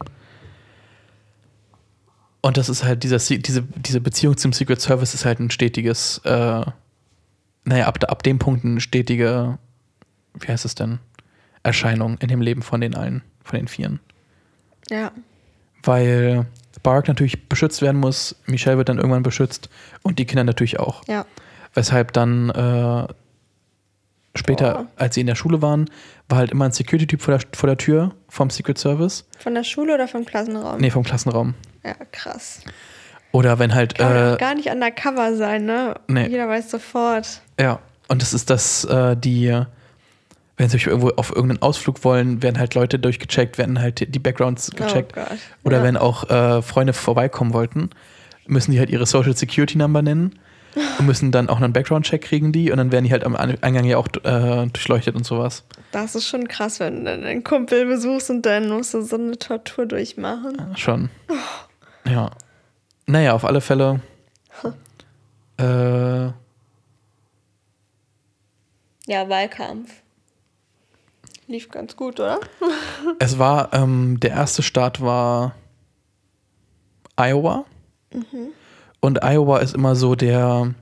Und das ist halt, dieser, Se- diese, diese Beziehung zum Secret Service ist halt ein stetiges, äh, naja, ab, ab dem Punkt eine stetige, wie heißt es denn, Erscheinung in dem Leben von den allen, von den Vieren Ja. weil Bark natürlich beschützt werden muss, Michelle wird dann irgendwann beschützt und die Kinder natürlich auch. Ja. Weshalb dann äh, später, Boah. als sie in der Schule waren, war halt immer ein Security-Typ vor der, vor der Tür vom Secret Service. Von der Schule oder vom Klassenraum? Nee, vom Klassenraum. Ja, krass. Oder wenn halt, Kann äh, gar nicht undercover sein, ne? Nee. Jeder weiß sofort. ja, und das ist das, äh, die, wenn sie irgendwo auf irgendeinen Ausflug wollen, werden halt Leute durchgecheckt, werden halt die Backgrounds gecheckt. Oh Gott. Oder ja. wenn auch äh, Freunde vorbeikommen wollten, müssen die halt ihre Social Security Number nennen und müssen dann auch einen Background-Check kriegen die und dann werden die halt am An- Eingang ja auch äh, durchleuchtet und sowas. Das ist schon krass, wenn du einen Kumpel besuchst und dann musst du so eine Tortur durchmachen. Ja, schon. Ja. Naja, auf alle Fälle. Äh, Ja, Wahlkampf. Lief ganz gut, oder? es war, ähm, der erste Start war Iowa. Und Iowa ist immer so der,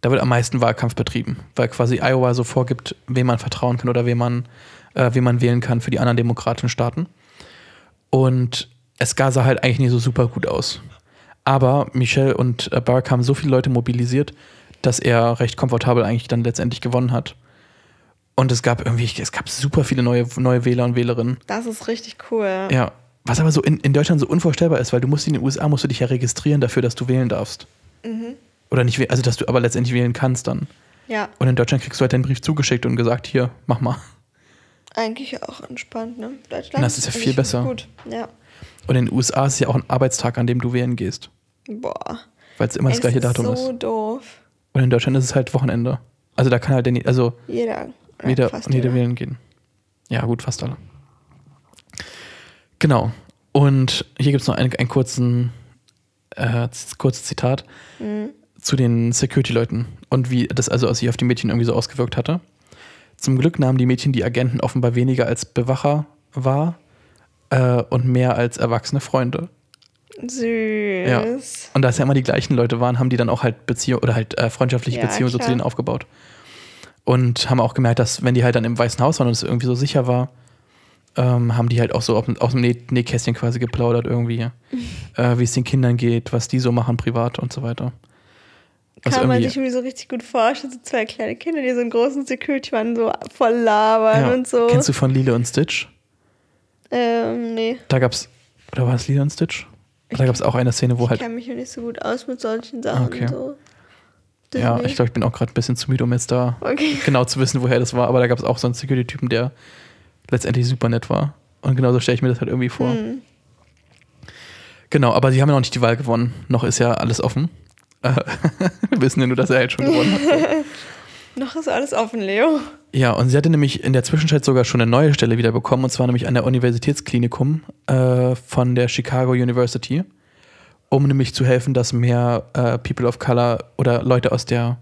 da wird am meisten Wahlkampf betrieben, weil quasi Iowa so vorgibt, wem man vertrauen kann oder wem man, äh, wem man wählen kann für die anderen demokratischen Staaten. Und es sah halt eigentlich nicht so super gut aus. Aber Michelle und äh, Bark haben so viele Leute mobilisiert, dass er recht komfortabel eigentlich dann letztendlich gewonnen hat. Und es gab irgendwie, es gab super viele neue, neue Wähler und Wählerinnen. Das ist richtig cool. Ja. Was aber so in, in Deutschland so unvorstellbar ist, weil du musst in den USA musst du dich ja registrieren dafür, dass du wählen darfst. Oder nicht, also dass du aber letztendlich wählen kannst dann. Ja, Und in Deutschland kriegst du halt deinen Brief zugeschickt und gesagt, hier, mach mal. eigentlich auch entspannt, ne? Deutschland. Das ist ja viel besser. Gut, ja. Und in den USA ist es ja auch ein Arbeitstag, an dem du wählen gehst. Boah. Weil es immer das Ey, gleiche ist Datum so ist. doof. Und in Deutschland ist es halt Wochenende. Also da kann halt der, also Jeder. ja, jeder, jeder jeder. wählen gehen. Ja, gut, fast alle. Genau. Und hier gibt es noch einen, einen kurzen, äh, kurzes Zitat Mhm. zu den Security-Leuten und wie das also sich auf die Mädchen irgendwie so ausgewirkt hatte. Zum Glück nahmen die Mädchen die Agenten offenbar weniger als Bewacher wahr äh, und mehr als erwachsene Freunde. Süß. Ja. Und da es ja immer die gleichen Leute waren, haben die dann auch halt Beziehung oder halt äh, freundschaftliche Ja, Beziehungen so zu denen aufgebaut. Und haben auch gemerkt, dass wenn die halt dann im Weißen Haus waren und es irgendwie so sicher war, ähm, haben die halt auch so auf, aus dem Nä Nähkästchen quasi geplaudert irgendwie, äh, wie es den Kindern geht, was die so machen privat und so weiter. Was Kann man sich irgendwie so richtig gut vorstellen, so zwei kleine Kinder, die so einen großen Security-Mann so voll labern Ja. und so. Kennst du von Lilo und Stitch? Ähm, nee. Da gab's, oder war es Lilo und Stitch? Da gab es auch eine Szene, wo Ich halt, kenne mich ja nicht so gut aus mit solchen Sachen. Okay. So. ja, ich glaube, ich bin auch gerade ein bisschen zu müde, um jetzt da Okay. genau zu wissen, woher das war, aber da gab es auch so einen Security-Typen, der letztendlich super nett war. Und genauso stelle ich mir das halt irgendwie vor. Hm. Genau, aber sie haben ja noch nicht die Wahl gewonnen. Noch ist ja alles offen. Wir wissen ja nur, dass er halt schon gewonnen hat. Noch ist alles offen, Leo. Ja, und sie hatte nämlich in der Zwischenzeit sogar schon eine neue Stelle wieder bekommen, und zwar nämlich an der Universitätsklinikum äh, von der Chicago University, um nämlich zu helfen, dass mehr äh, People of Color oder Leute aus der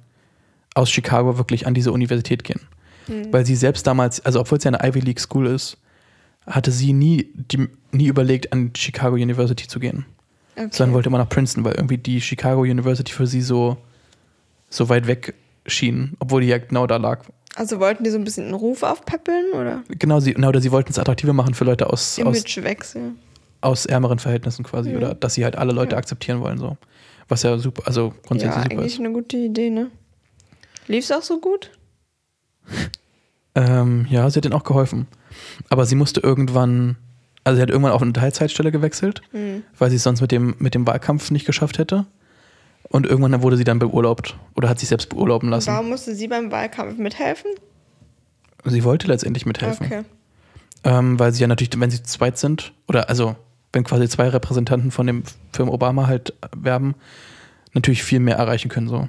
aus Chicago wirklich an diese Universität gehen. Weil sie selbst damals, also obwohl es ja eine Ivy League School ist, hatte sie nie, die, nie überlegt, an Chicago University zu gehen. Okay. Sondern wollte immer nach Princeton, weil irgendwie die Chicago University für sie so, so weit weg schien, obwohl die ja genau da lag. Also wollten die so ein bisschen einen Ruf aufpäppeln oder Genau, sie, na, oder sie wollten es attraktiver machen für Leute aus, aus, Imagewechsel? aus ärmeren Verhältnissen quasi. Mhm. Oder dass sie halt alle Leute Ja. akzeptieren wollen. so Was ja super, also Ja, grundsätzlich super eigentlich ist. eine gute Idee, ne? Lief es auch so gut? Ähm, ja, sie hat ihnen auch geholfen. Aber sie musste irgendwann, also sie hat irgendwann auf eine Teilzeitstelle gewechselt, Hm. weil sie es sonst mit dem, mit dem Wahlkampf nicht geschafft hätte. Und irgendwann wurde sie dann beurlaubt oder hat sich selbst beurlauben lassen. Warum musste sie beim Wahlkampf mithelfen? Sie wollte letztendlich mithelfen. Okay. Ähm, weil sie ja natürlich, wenn sie zu zweit sind, oder also wenn quasi zwei Repräsentanten von dem Film Obama halt werben, natürlich viel mehr erreichen können so.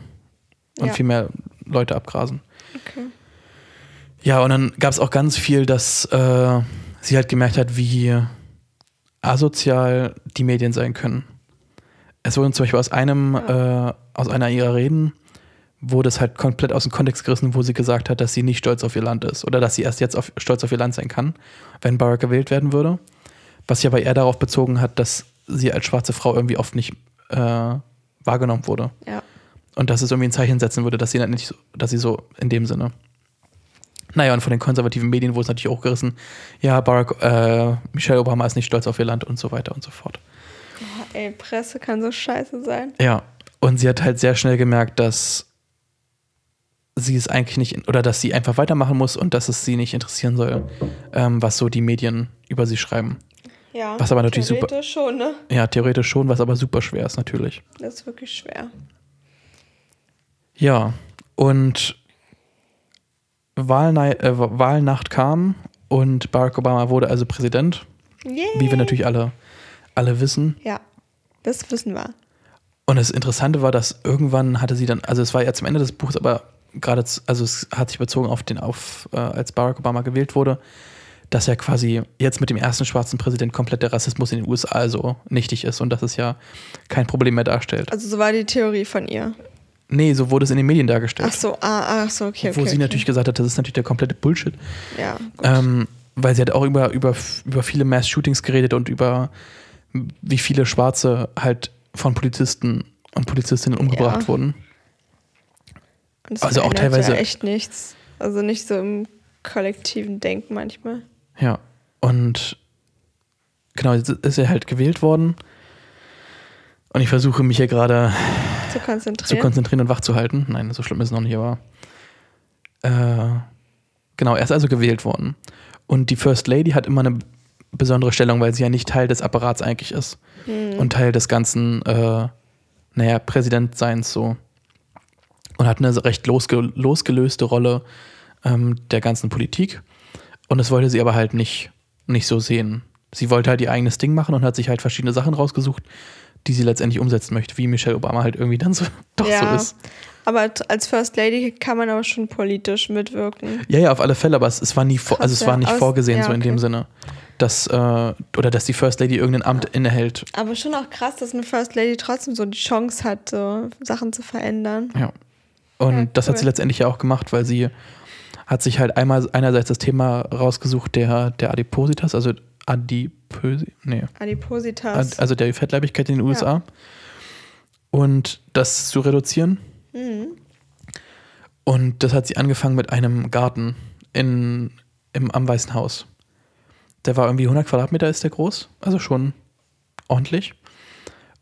Und Ja. viel mehr Leute abgrasen. Okay. Ja, und dann gab es auch ganz viel, dass äh, sie halt gemerkt hat, wie asozial die Medien sein können. Es wurde zum Beispiel aus einem, äh, aus einer ihrer Reden, wurde es halt komplett aus dem Kontext gerissen, wo sie gesagt hat, dass sie nicht stolz auf ihr Land ist oder dass sie erst jetzt auf, stolz auf ihr Land sein kann, wenn Barack gewählt werden würde. Was sich aber eher darauf bezogen hat, dass sie als schwarze Frau irgendwie oft nicht äh, wahrgenommen wurde. Ja. Und dass es irgendwie ein Zeichen setzen würde, dass sie nicht so, dass sie so in dem Sinne. Naja, und von den konservativen Medien wurde es natürlich auch gerissen. Ja, Barack, äh, Michelle Obama ist nicht stolz auf ihr Land und so weiter und so fort. Ey, Presse kann so scheiße sein. Ja, und sie hat halt sehr schnell gemerkt, dass sie es eigentlich nicht, oder dass sie einfach weitermachen muss und dass es sie nicht interessieren soll, ähm, was so die Medien über sie schreiben. Ja. Was aber natürlich super- Theoretisch schon, ne? Ja, theoretisch schon, was aber super schwer ist natürlich. Das ist wirklich schwer. Ja, und Wahlnei äh, Wahlnacht kam und Barack Obama wurde also Präsident, Yay. wie wir natürlich alle, alle wissen. Ja, das wissen wir. Und das Interessante war, dass irgendwann hatte sie dann, also es war ja zum Ende des Buchs, aber gerade, also es hat sich bezogen auf den, auf, äh, als Barack Obama gewählt wurde, dass ja quasi jetzt mit dem ersten schwarzen Präsident komplett der Rassismus in den USA also nichtig ist und dass es ja kein Problem mehr darstellt. Also so war die Theorie von ihr. Nee, so wurde es in den Medien dargestellt. Ach so, ah, ach so, okay, okay. wo sie okay. natürlich gesagt hat, das ist natürlich der komplette Bullshit. Ja. Ähm, weil sie hat auch über, über, über viele Mass-Shootings geredet und über wie viele Schwarze halt von Polizisten und Polizistinnen umgebracht Ja. wurden. Und das also auch teilweise- Ja echt nichts. Also nicht so im kollektiven Denken manchmal. Ja. Und genau, jetzt ist er halt gewählt worden. Und ich versuche mich hier gerade Zu zu konzentrieren. konzentrieren und wach zu halten. Nein, so schlimm ist es noch nicht, aber. Äh, genau, er ist also gewählt worden. Und die First Lady hat immer eine besondere Stellung, weil sie ja nicht Teil des Apparats eigentlich ist. Hm. Und Teil des ganzen, äh, naja, Präsidentseins so. Und hat eine recht losge losgelöste Rolle ähm, der ganzen Politik. Und das wollte sie aber halt nicht, nicht so sehen. Sie wollte halt ihr eigenes Ding machen und hat sich halt verschiedene Sachen rausgesucht, die sie letztendlich umsetzen möchte, wie Michelle Obama halt irgendwie dann so doch Ja. so ist. Aber als First Lady kann man aber schon politisch mitwirken. Ja, ja, auf alle Fälle, aber es, es war nie Krass, also es war nicht es- vorgesehen, ja, so in dem okay. Sinne. Dass, äh, oder dass die First Lady irgendein Amt innehält. Aber schon auch krass, dass eine First Lady trotzdem so die Chance hat, so Sachen zu verändern. Ja. Und Ja, das hat sie letztendlich ja auch gemacht, weil sie hat sich halt einmal einerseits das Thema rausgesucht der, der Adipositas, also Adipösi, nee, Adipositas. Ad, also der Fettleibigkeit in den Ja. USA. Und das zu reduzieren. mhm. Und das hat sie angefangen mit einem Garten in, im, am Weißen Haus. Der war irgendwie 100 Quadratmeter ist der groß, also schon ordentlich.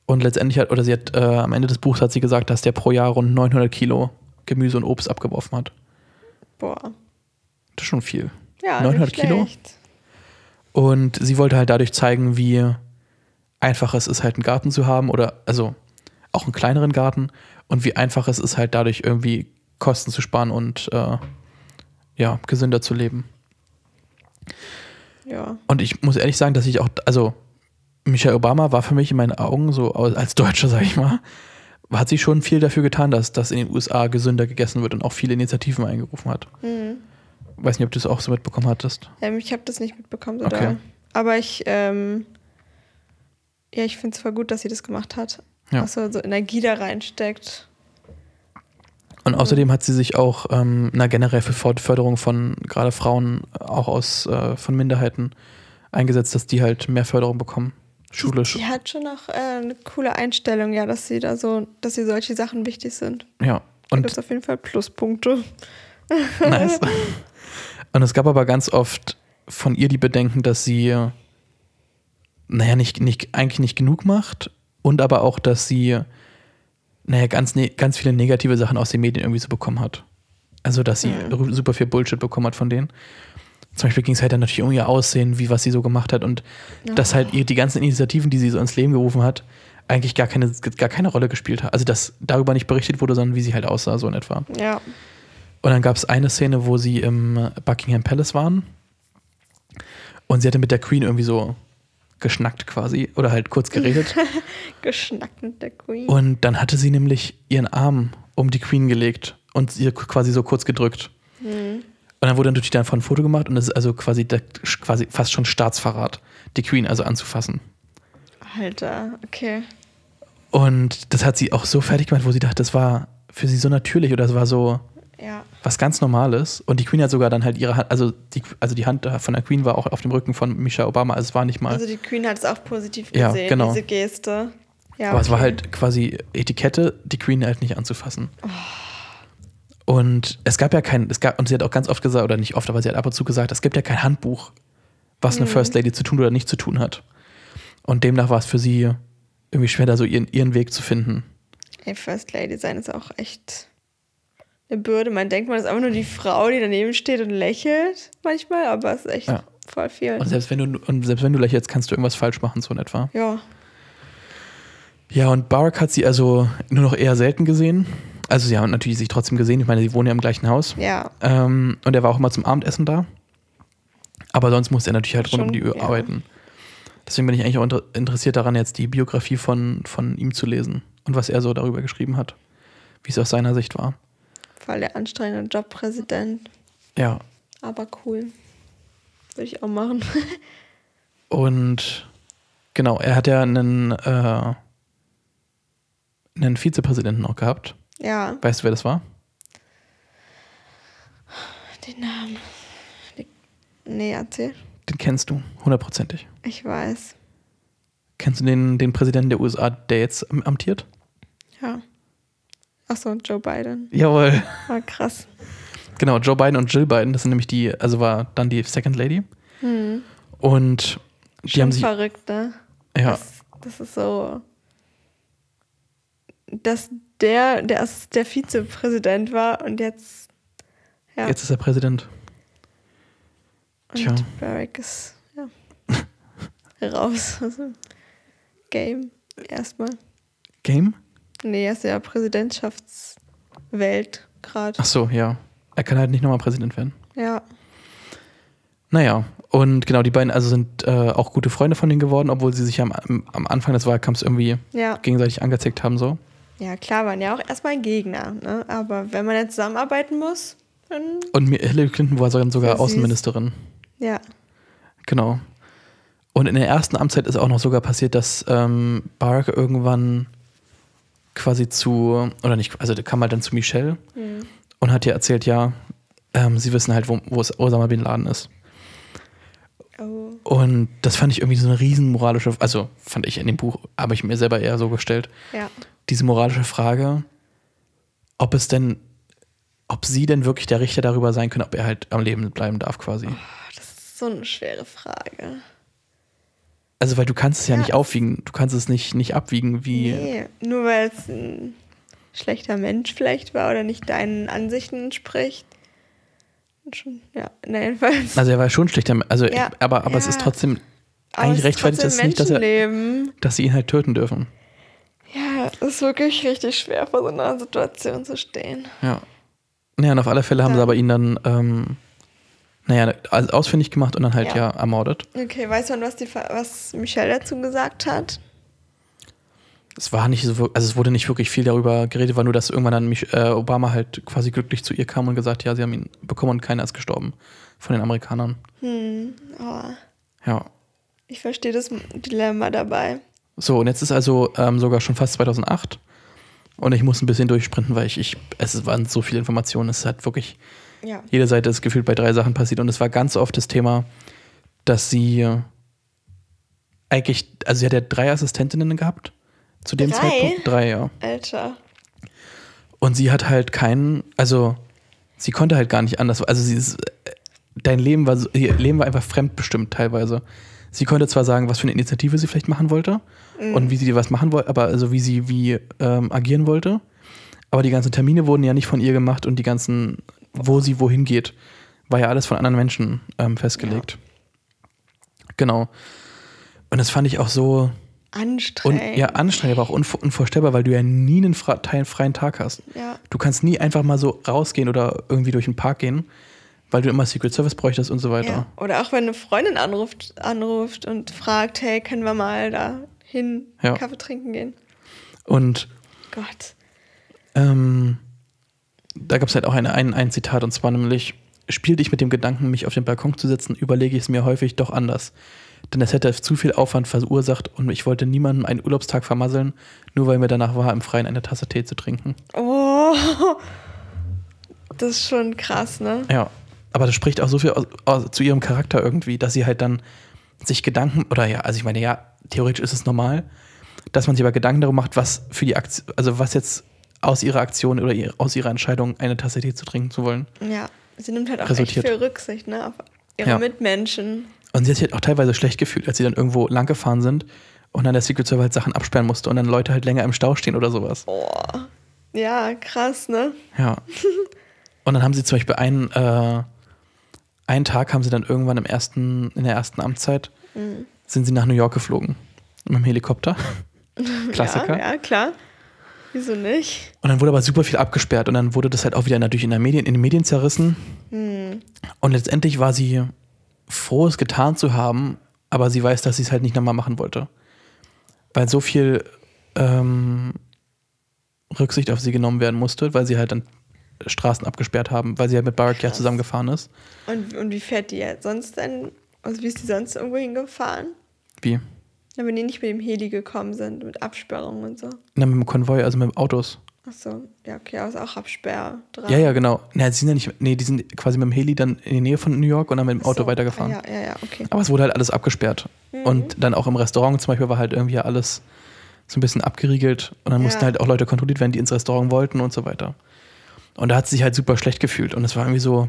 Und letztendlich hat, oder sie hat, äh, am Ende des Buchs hat sie gesagt, dass der pro Jahr rund 900 Kilo Gemüse und Obst abgeworfen hat. Boah. Das ist schon viel. Ja, 900 nicht Kilo? Und sie wollte halt dadurch zeigen, wie einfach es ist, halt einen Garten zu haben oder also auch einen kleineren Garten und wie einfach es ist, halt dadurch irgendwie Kosten zu sparen und äh, ja, gesünder zu leben. Ja. Und ich muss ehrlich sagen, dass ich auch, also Michelle Obama war für mich in meinen Augen, so als Deutscher, sag ich mal, hat sie schon viel dafür getan, dass das in den USA gesünder gegessen wird und auch viele Initiativen eingerufen hat. Mhm. Weiß nicht, ob du es auch so mitbekommen hattest. Ähm, ich habe das nicht mitbekommen, so Okay. doll. Aber ich, ähm, ja, ich finde es voll gut, dass sie das gemacht hat. Ja. Dass sie so Energie da reinsteckt. Und außerdem hat sie sich auch ähm, na, generell für Förderung von gerade Frauen auch aus äh, von Minderheiten eingesetzt, dass die halt mehr Förderung bekommen. Schulisch. Die hat schon auch äh, eine coole Einstellung, ja, dass sie da so, dass sie solche Sachen wichtig sind. Ja. Da Und gibt es auf jeden Fall Pluspunkte. Nice. Und es gab aber ganz oft von ihr die Bedenken, dass sie, naja, nicht, nicht, eigentlich nicht genug macht und aber auch, dass sie, naja, ganz, ne ganz viele negative Sachen aus den Medien irgendwie so bekommen hat. Also, dass sie Mhm. super viel Bullshit bekommen hat von denen. Zum Beispiel ging es halt dann natürlich um ihr Aussehen, wie was sie so gemacht hat und dass halt die ganzen Initiativen, die sie so ins Leben gerufen hat, eigentlich gar keine, gar keine Rolle gespielt hat. Also, dass darüber nicht berichtet wurde, sondern wie sie halt aussah, so in etwa. Ja. Und dann gab es eine Szene, wo sie im Buckingham Palace waren und sie hatte mit der Queen irgendwie so geschnackt quasi oder halt kurz geredet. Geschnackt mit der Queen. und dann hatte sie nämlich ihren Arm um die Queen gelegt und ihr quasi so kurz gedrückt. Hm. Und dann wurde natürlich davon ein Foto gemacht und es ist also quasi, der, quasi fast schon Staatsverrat, die Queen also anzufassen. Alter, okay. Und das hat sie auch so fertig gemacht, wo sie dachte, das war für sie so natürlich oder das war so Ja. was ganz Normales. Und die Queen hat sogar dann halt ihre Hand, also die, also die Hand von der Queen war auch auf dem Rücken von Michelle Obama. Also es war nicht mal, Also die Queen hat es auch positiv Ja, gesehen, genau. diese Geste. Ja, aber es war okay. halt quasi Etikette, die Queen halt nicht anzufassen. Und es gab ja kein, es gab, und sie hat auch ganz oft gesagt, oder nicht oft, aber sie hat ab und zu gesagt, es gibt ja kein Handbuch, was eine Mhm. First Lady zu tun oder nicht zu tun hat. Und demnach war es für sie irgendwie schwer, da so ihren, ihren Weg zu finden. Ey, First Lady sein ist auch echt eine Bürde. Man denkt, man ist einfach nur die Frau, die daneben steht und lächelt manchmal, aber es ist echt Ja. voll viel. Und selbst wenn du, und selbst wenn du lächelst, kannst du irgendwas falsch machen, so in etwa. ja. Ja, und Barack hat sie also nur noch eher selten gesehen. Also sie haben natürlich sich trotzdem gesehen. Ich meine, sie wohnen ja im gleichen Haus. Ja. Ähm, und er war auch immer zum Abendessen da. Aber sonst musste er natürlich halt rund um Schon, die Uhr ja. arbeiten. Deswegen bin ich eigentlich auch inter interessiert daran, jetzt die Biografie von, von ihm zu lesen und was er so darüber geschrieben hat. Wie es aus seiner Sicht war. Voll der anstrengende Job, Präsident. Ja. Aber cool. Würde ich auch machen. Und genau, er hat ja einen, äh, einen Vizepräsidenten auch gehabt. ja, Weißt du, wer das war? den Namen. Nee, erzähl. Den kennst du, hundertprozentig. Ich weiß. Kennst du den, den Präsidenten der USA, der jetzt am- amtiert? Ja. Achso, Joe Biden. Jawohl. War krass. Genau, Joe Biden und Jill Biden, das sind nämlich die, also war dann die Second Lady. Hm. Und die Schon haben sich, verrückt, ne? ja, Das, das ist so. Dass der, der, der Vizepräsident war und jetzt. Ja. jetzt ist er Präsident. und tja. Barack ist ja, raus aus dem Game. Erstmal. Game? Nee, er ist ja Präsidentschaftswelt gerade. Ach so, ja. Er kann halt nicht nochmal Präsident werden. Ja. Naja, und genau, die beiden also sind äh, auch gute Freunde von denen geworden, obwohl sie sich am, am Anfang des Wahlkampfs irgendwie Ja. gegenseitig angezickt haben, so. Ja, klar, waren ja auch erstmal Gegner, ne? Aber wenn man jetzt zusammenarbeiten muss, dann. Und Hillary Clinton war sogar. Außenministerin. Ja. Genau. Und in der ersten Amtszeit ist auch noch sogar passiert, dass ähm, Barack irgendwann quasi zu, oder nicht, also der kam halt dann zu Michelle Hm. und hat ihr erzählt, ja, ähm, sie wissen halt, wo, wo es Osama Bin Laden ist. Oh. Und das fand ich irgendwie so eine riesen moralische, also fand ich in dem Buch, habe ich mir selber eher so gestellt, Ja. diese moralische Frage, ob es denn, ob sie denn wirklich der Richter darüber sein können, ob er halt am Leben bleiben darf quasi. Das ist so eine schwere Frage. Also, weil du kannst es ja, Ja, nicht es- aufwiegen, du kannst es nicht, nicht abwiegen, wie. Nee, nur weil es ein schlechter Mensch vielleicht war oder nicht deinen Ansichten entspricht. Schon, ja, nein, jedenfalls. Also er war schon schlechter, also Ja, aber, aber es ja. ist trotzdem, eigentlich es rechtfertigt trotzdem das nicht, dass er- dass sie ihn halt töten dürfen. Ja, es ist wirklich richtig schwer, vor so einer Situation zu stehen. Ja. Naja, und auf alle Fälle haben Ja. sie aber ihn dann, ähm, naja, also ausfindig gemacht und dann halt ja, Ja. ermordet. Okay, weiß man, was, die, was Michelle dazu gesagt hat? Es war nicht so, also es wurde nicht wirklich viel darüber geredet, war nur, dass irgendwann dann mich, äh, Obama halt quasi glücklich zu ihr kam und gesagt, ja, sie haben ihn bekommen und keiner ist gestorben von den Amerikanern. Hm, oh, Ja. ich verstehe das Dilemma dabei. So, und jetzt ist also ähm, sogar schon fast 2008 und ich muss ein bisschen durchsprinten, weil ich, ich es waren so viele Informationen, es hat wirklich Ja. jede Seite ist gefühlt bei drei Sachen passiert und es war ganz oft das Thema, dass sie eigentlich, also sie hat ja drei Assistentinnen gehabt zu dem Drei? Zeitpunkt. Drei, ja. Alter. Und sie hat halt keinen, also sie konnte halt gar nicht anders. Also sie ist, dein Leben war, ihr Leben war einfach fremdbestimmt teilweise. Sie konnte zwar sagen, was für eine Initiative sie vielleicht machen wollte und wie sie was machen wollte, aber also wie sie wie ähm, agieren wollte. Aber die ganzen Termine wurden ja nicht von ihr gemacht und die ganzen, wo sie wohin geht, war ja alles von anderen Menschen ähm, festgelegt. Genau. Und das fand ich auch so und, Anstrengend. ja, anstrengend, aber auch unvor, unvorstellbar, weil du ja nie einen freien Tag hast. Ja. Du kannst nie einfach mal so rausgehen oder irgendwie durch den Park gehen, weil du immer Secret Service bräuchtest und so weiter. Ja. Oder auch wenn eine Freundin anruft, anruft und fragt, hey, können wir mal da hin Ja. Kaffee trinken gehen? Und Gott. ähm, da gab es halt auch eine, ein, ein Zitat und zwar nämlich, spielte ich mit dem Gedanken, mich auf den Balkon zu setzen, überlege ich es mir häufig doch anders. Denn es hätte zu viel Aufwand verursacht und ich wollte niemandem einen Urlaubstag vermasseln, nur weil mir danach war, im Freien eine Tasse Tee zu trinken. Oh. Das ist schon krass, ne? Ja, aber das spricht auch so viel aus, aus, zu ihrem Charakter irgendwie, dass sie halt dann sich Gedanken, oder ja, also ich meine, ja, theoretisch ist es normal, dass man sich aber Gedanken darüber macht, was für die Aktion, also was jetzt aus ihrer Aktion oder ihr, aus ihrer Entscheidung, eine Tasse Tee zu trinken zu wollen. Ja. Sie nimmt halt auch Resultiert. echt viel Rücksicht, ne? Auf ihre Ja. Mitmenschen. Und sie hat sich halt auch teilweise schlecht gefühlt, als sie dann irgendwo lang gefahren sind und dann der Secret Service halt Sachen absperren musste und dann Leute halt länger im Stau stehen oder sowas. Boah. Ja, krass, ne? Ja. Und dann haben sie zum Beispiel einen, äh, einen Tag haben sie dann irgendwann im ersten, in der ersten Amtszeit, sind sie nach New York geflogen. Mit dem Helikopter. Klassiker. Ja, ja, klar. Wieso nicht? Und dann wurde aber super viel abgesperrt und dann wurde das halt auch wieder natürlich in, der Medien, in den Medien zerrissen. Und letztendlich war sie froh, es getan zu haben, aber sie weiß, dass sie es halt nicht nochmal machen wollte. Weil so viel ähm, Rücksicht auf sie genommen werden musste, weil sie halt dann Straßen abgesperrt haben, weil sie halt mit Barack ja zusammengefahren ist. Und, und wie fährt die jetzt sonst denn? Also wie ist die sonst irgendwo hingefahren? Wie? Ja, wenn die nicht mit dem Heli gekommen sind, mit Absperrung und so. Na, mit dem Konvoi, also mit Autos. Achso, ja, okay, aber ist auch Absperr dran. Ja, ja, genau. Na, die sind ja nicht, nee, die sind quasi mit dem Heli dann in die Nähe von New York und dann mit dem Auto So, weitergefahren. Ja, ja, ja, okay. Aber es wurde halt alles abgesperrt. Mhm. Und dann auch im Restaurant zum Beispiel war halt irgendwie alles so ein bisschen abgeriegelt. Und dann Ja. mussten halt auch Leute kontrolliert werden, die ins Restaurant wollten und so weiter. Und da hat sie sich halt super schlecht gefühlt. Und es war irgendwie so,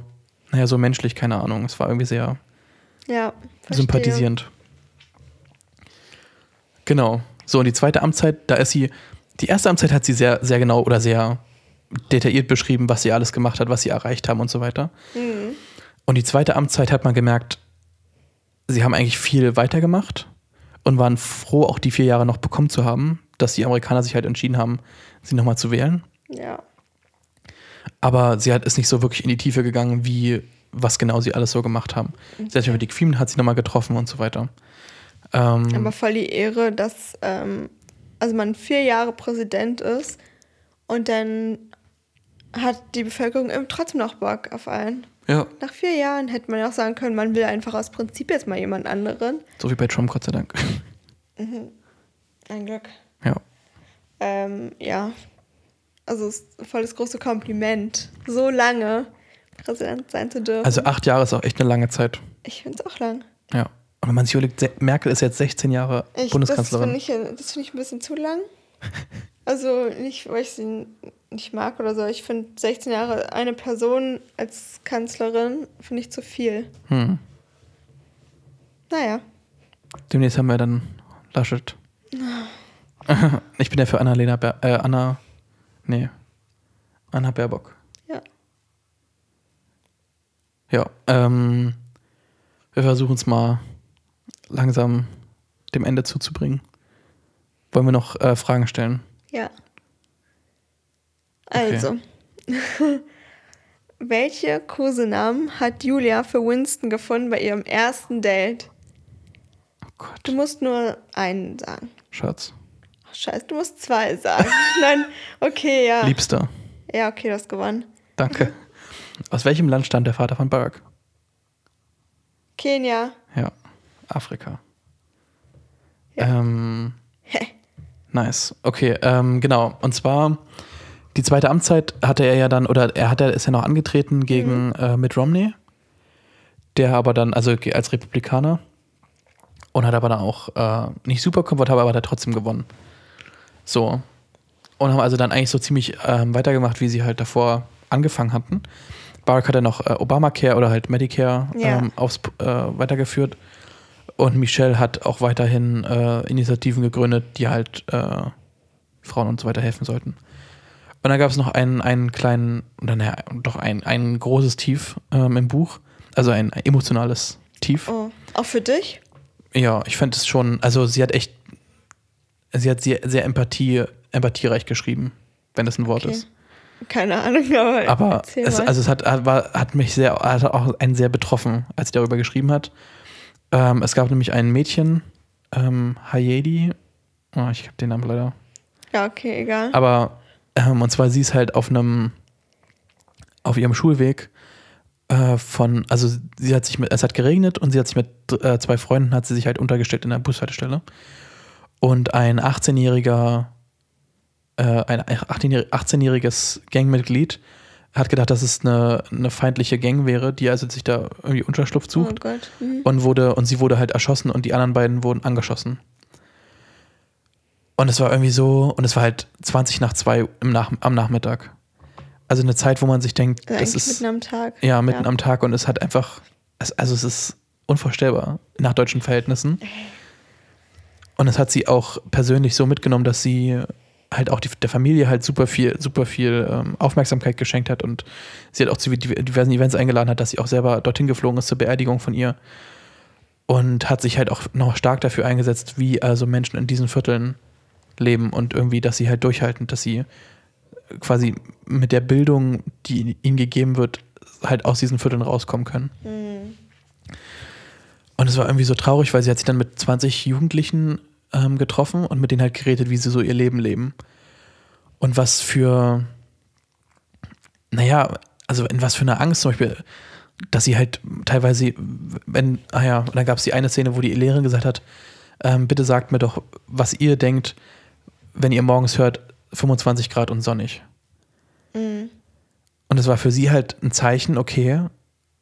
naja, so menschlich, keine Ahnung. Es war irgendwie sehr Ja, sympathisierend. Genau. So, und die zweite Amtszeit, da ist sie, die erste Amtszeit hat sie sehr, sehr genau oder sehr detailliert beschrieben, was sie alles gemacht hat, was sie erreicht haben und so weiter. Mhm. Und die zweite Amtszeit hat man gemerkt, sie haben eigentlich viel weitergemacht und waren froh, auch die vier Jahre noch bekommen zu haben, dass die Amerikaner sich halt entschieden haben, sie nochmal zu wählen. Ja. Aber sie hat, ist nicht so wirklich in die Tiefe gegangen, wie was genau sie alles so gemacht haben. Sie hat mit Dick Freeman hat sie nochmal getroffen und so weiter. Ähm, Aber voll die Ehre, dass ähm, also man vier Jahre Präsident ist und dann hat die Bevölkerung eben trotzdem noch Bock auf einen. ja, Nach vier Jahren hätte man ja auch sagen können, man will einfach aus Prinzip jetzt mal jemand anderen. so wie bei Trump, Gott sei Dank. Ein Glück. ja. Ähm, ja. Also es ist voll das große Kompliment, so lange Präsident sein zu dürfen. Also acht Jahre ist auch echt eine lange Zeit. ich finde es auch lang. Ja. Und wenn man sich überlegt, Merkel ist jetzt 16 Jahre Ich, das Bundeskanzlerin. finde ich, das find ich ein bisschen zu lang. Also nicht, weil ich sie nicht mag oder so. Ich finde 16 Jahre eine Person als Kanzlerin finde ich zu viel. Hm. Naja. Demnächst haben wir dann Laschet. ich bin ja für Annalena Ber äh, Anna. Nee. Anna Baerbock. Ja. Ja. Ähm, wir versuchen es mal langsam dem Ende zuzubringen. Wollen wir noch äh, Fragen stellen? Ja. Also. Welche Kosenamen hat Julia für Winston gefunden bei ihrem ersten Date? Oh Gott, Du musst nur einen sagen. Schatz. Ach, scheiße, du musst zwei sagen. Nein, okay, ja. Liebster. Ja, okay, du hast gewonnen. Danke. Aus welchem Land stammt der Vater von Barack? Kenia. Ja, Afrika. Ja. Ähm, nice. Okay, ähm, genau. Und zwar die zweite Amtszeit hatte er ja dann, oder er hat er ist ja noch angetreten gegen äh, Mitt Romney, der aber dann, also als Republikaner, und hat aber dann auch äh, nicht super komfortabel, aber hat er trotzdem gewonnen. So. Und haben also dann eigentlich so ziemlich ähm, weitergemacht, wie sie halt davor angefangen hatten. Barack hat ja noch äh, Obamacare oder halt Medicare Ja. ähm, aufs, äh, weitergeführt. Und Michelle hat auch weiterhin äh, Initiativen gegründet, die halt äh, Frauen und so weiter helfen sollten. Und dann gab es noch einen, einen kleinen, oder naja, doch ein, ein großes Tief ähm, im Buch. Also ein, ein emotionales Tief. Oh. Auch für dich? Ja, ich fand es schon, also sie hat echt, sie hat sehr, sehr Empathie, empathiereich geschrieben, wenn das ein Wort Okay. ist. Keine Ahnung, aber, Aber es, also es hat, hat, war, hat mich sehr, hat auch einen sehr betroffen, als sie darüber geschrieben hat. Ähm, es gab nämlich ein Mädchen, ähm, Hayedi, oh, ich habe den Namen leider, ja, okay, egal. aber ähm, und zwar sie ist halt auf einem, auf ihrem Schulweg äh, von, also sie hat sich mit, es hat geregnet und sie hat sich mit äh, zwei Freunden, hat sie sich halt untergestellt in der Bushaltestelle. Und ein 18-jähriger, äh, ein 18-jährig- 18-jähriges Gangmitglied hat gedacht, dass es eine, eine feindliche Gang wäre, die also sich da irgendwie Unterschlupf oh sucht Gott. Mhm. und wurde und sie wurde halt erschossen und die anderen beiden wurden angeschossen. Und es war irgendwie so, und es war halt 20 nach 2 im Nach am Nachmittag. Also eine Zeit, wo man sich denkt, Also das ist mitten am Tag. ja mitten Ja. am Tag und es hat einfach, es, also es ist unvorstellbar nach deutschen Verhältnissen. Und es hat sie auch persönlich so mitgenommen, dass sie halt auch die, der Familie halt super viel, super viel ähm, Aufmerksamkeit geschenkt hat und sie hat auch zu div- diversen Events eingeladen hat, dass sie auch selber dorthin geflogen ist zur Beerdigung von ihr und hat sich halt auch noch stark dafür eingesetzt, wie also Menschen in diesen Vierteln leben und irgendwie, dass sie halt durchhalten, dass sie quasi mit der Bildung, die ihnen gegeben wird, halt aus diesen Vierteln rauskommen können. Mhm. Und es war irgendwie so traurig, weil sie hat sich dann mit 20 Jugendlichen ähm, getroffen und mit denen halt geredet, wie sie so ihr Leben leben. Und was für, naja, also in was für einer Angst zum Beispiel, dass sie halt teilweise, wenn, ah ja, und dann gab es die eine Szene, wo die Lehrerin gesagt hat, ähm, bitte sagt mir doch, was ihr denkt, wenn ihr morgens hört, 25 Grad und sonnig. Mhm. Und es war für sie halt ein Zeichen, okay,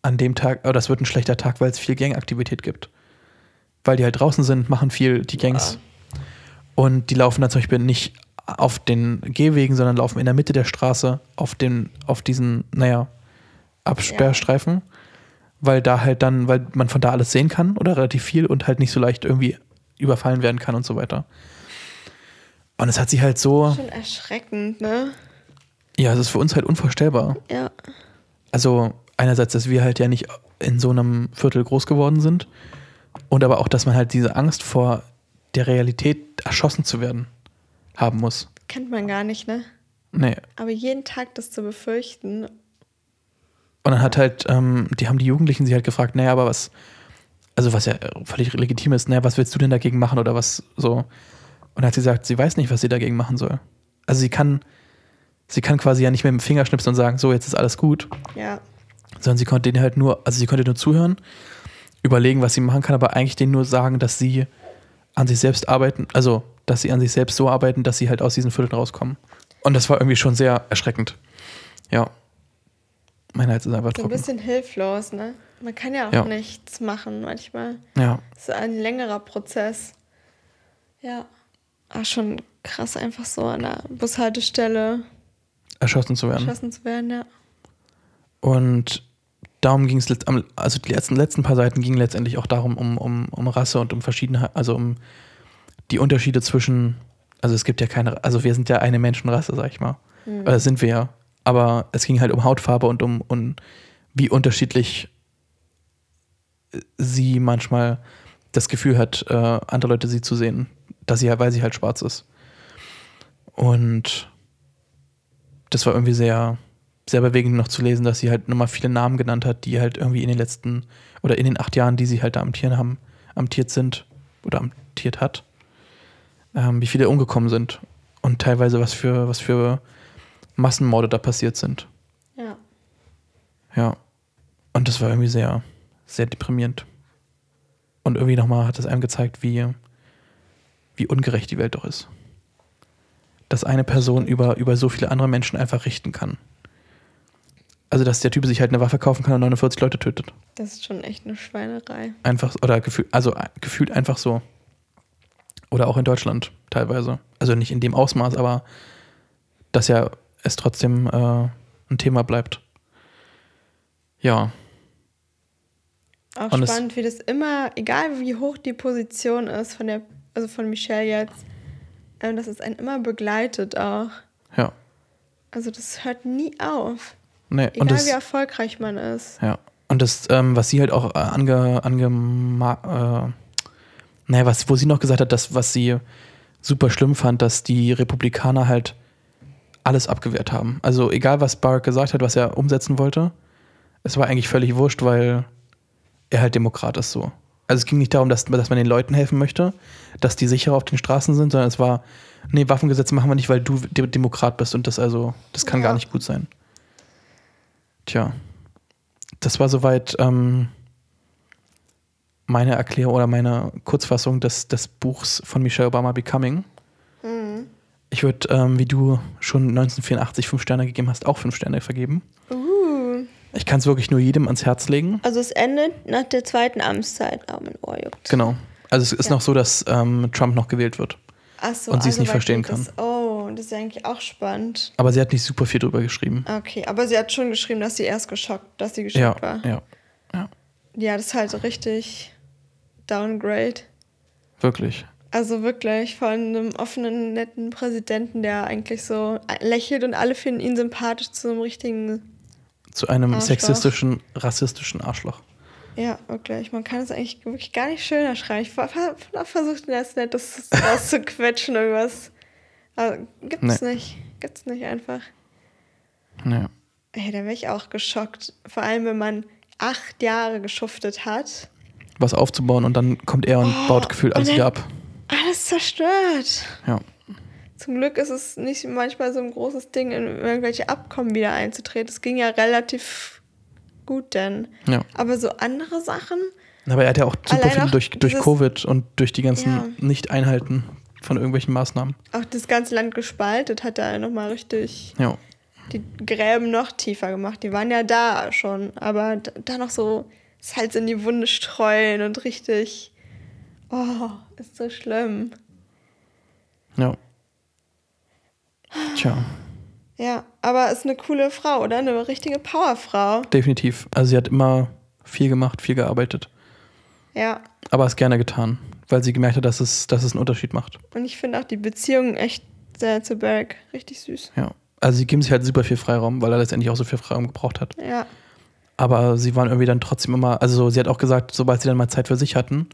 an dem Tag, oh, das wird ein schlechter Tag, weil es viel Gangaktivität gibt. Weil die halt draußen sind, machen viel die Gangs. Und die laufen dann zum Beispiel nicht auf den Gehwegen, sondern laufen in der Mitte der Straße auf den, auf diesen, naja, Absperrstreifen. Weil da halt dann, weil man von da alles sehen kann oder relativ viel und halt nicht so leicht irgendwie überfallen werden kann und so weiter. Und es hat sie halt so, Schon erschreckend, ne? ja, es ist für uns halt unvorstellbar. Ja. also einerseits, dass wir halt ja nicht in so einem Viertel groß geworden sind und aber auch, dass man halt diese Angst vor der Realität erschossen zu werden haben muss. Kennt man gar nicht, ne? Nee. Aber jeden Tag das zu befürchten. Und dann hat halt, ähm, die haben die Jugendlichen sich halt gefragt, naja, aber was, also was ja völlig legitim ist, naja, was willst du denn dagegen machen oder was so? Und dann hat sie gesagt, sie weiß nicht, was sie dagegen machen soll. Also sie kann, sie kann quasi ja nicht mit dem Finger schnipsen und sagen, so, jetzt ist alles gut, Ja. sondern sie konnte denen halt nur, also sie konnte nur zuhören, überlegen, was sie machen kann, aber eigentlich denen nur sagen, dass sie an sich selbst arbeiten, also dass sie an sich selbst so arbeiten, dass sie halt aus diesen Vierteln rauskommen. Und das war irgendwie schon sehr erschreckend. Ja. Mein Hals ist einfach So ein trocken. bisschen hilflos, ne? Man kann ja auch Ja. nichts machen manchmal. Ja. Es ist ein längerer Prozess. Ja. Ah, schon krass, einfach so an der Bushaltestelle erschossen zu werden. erschossen zu werden, ja. Und darum ging es, also die letzten, letzten paar Seiten gingen letztendlich auch darum, um, um, um Rasse und um Verschiedenheit, also um die Unterschiede zwischen, also es gibt ja keine, also wir sind ja eine Menschenrasse, sag ich mal. Mhm. Oder sind wir ja. Aber es ging halt um Hautfarbe und um, um wie unterschiedlich sie manchmal das Gefühl hat, äh, andere Leute sie zu sehen, dass sie halt, weil sie halt schwarz ist. Und das war irgendwie sehr, sehr bewegend noch zu lesen, dass sie halt nochmal viele Namen genannt hat, die halt irgendwie in den letzten oder in den acht Jahren, die sie halt da amtieren haben, amtiert sind oder amtiert hat, ähm, wie viele umgekommen sind und teilweise was für, was für Massenmorde da passiert sind. Ja. Ja. Und das war irgendwie sehr, sehr deprimierend. Und irgendwie nochmal hat es einem gezeigt, wie, wie ungerecht die Welt doch ist. Dass eine Person über, über so viele andere Menschen einfach richten kann. Also, dass der Typ sich halt eine Waffe kaufen kann und 49 Leute tötet. Das ist schon echt eine Schweinerei. Einfach, oder gefühl, also äh, gefühlt einfach so. Oder auch in Deutschland teilweise. Also nicht in dem Ausmaß, aber dass ja es trotzdem äh, ein Thema bleibt. Ja, Auch Und spannend, wie das immer, egal wie hoch die Position ist von der, also von Michelle jetzt, ähm, dass es einen immer begleitet auch. ja. Also das hört nie auf. Nee, Egal und das, wie erfolgreich man ist. ja. Und das, ähm, was sie halt auch äh, ange, ange äh, naja, was, wo sie noch gesagt hat, dass, was sie super schlimm fand, dass die Republikaner halt alles abgewehrt haben. Also egal, was Barack gesagt hat, was er umsetzen wollte, es war eigentlich völlig wurscht, weil er halt Demokrat ist so. Also es ging nicht darum, dass, dass man den Leuten helfen möchte, dass die sicherer auf den Straßen sind, sondern es war, nee, Waffengesetze machen wir nicht, weil du De Demokrat bist und das also, das kann Ja. gar nicht gut sein. Tja, das war soweit ähm, meine Erklärung oder meine Kurzfassung des, des Buchs von Michelle Obama Becoming. Mhm. Ich würde, ähm, wie du schon 1984 fünf Sterne gegeben hast, auch fünf Sterne vergeben. Uh. Ich kann es wirklich nur jedem ans Herz legen. Also es endet nach der zweiten Amtszeit. Oh, mein Ohr juckt. Genau. Also es ist Ja. noch so, dass ähm, Trump noch gewählt wird. Ach so, Und sie es also nicht weit verstehen geht Das, oh, das ist ja eigentlich auch spannend. Aber sie hat nicht super viel drüber geschrieben. Okay, aber sie hat schon geschrieben, dass sie erst geschockt, dass sie geschockt Ja, war. ja, ja, Ja, das ist halt so richtig Downgrade. wirklich. Also wirklich von einem offenen, netten Präsidenten, der eigentlich so lächelt und alle finden ihn sympathisch zu einem richtigen. Zu einem Arschloch. sexistischen, rassistischen Arschloch. Ja, wirklich. Man kann es eigentlich wirklich gar nicht schöner schreiben. Ich habe versucht, das Nettes rauszuquetschen, irgendwas. Aber gibt's nicht. Gibt's nicht einfach. Ja. Ey, da wäre ich auch geschockt. Vor allem, wenn man acht Jahre geschuftet hat. Was aufzubauen und dann kommt er und Oh, baut gefühlt alles wieder ab. Alles zerstört. Ja. Zum Glück ist es nicht manchmal so ein großes Ding, in irgendwelche Abkommen wieder einzutreten. Es ging ja relativ gut denn. ja. Aber so andere Sachen, Aber er hat ja auch super Allein viel durch, durch Covid und durch die ganzen Ja. Nicht-Einhalten von irgendwelchen Maßnahmen. auch das ganze Land gespaltet, hat er nochmal richtig Ja. die Gräben noch tiefer gemacht. Die waren ja da schon, aber da, da noch so Salz in die Wunde streuen und richtig. Oh, ist so schlimm. Ja. Tja, Ja, aber ist eine coole Frau, oder? Eine richtige Powerfrau. definitiv. Also sie hat immer viel gemacht, viel gearbeitet. Ja. Aber es gerne getan, weil sie gemerkt hat, dass es, dass es einen Unterschied macht. Und ich finde auch die Beziehung echt sehr zu Barack richtig süß. Ja. Also sie geben sich halt super viel Freiraum, weil er letztendlich auch so viel Freiraum gebraucht hat. Ja. Aber sie waren irgendwie dann trotzdem immer, also sie hat auch gesagt, sobald sie dann mal Zeit für sich hatten,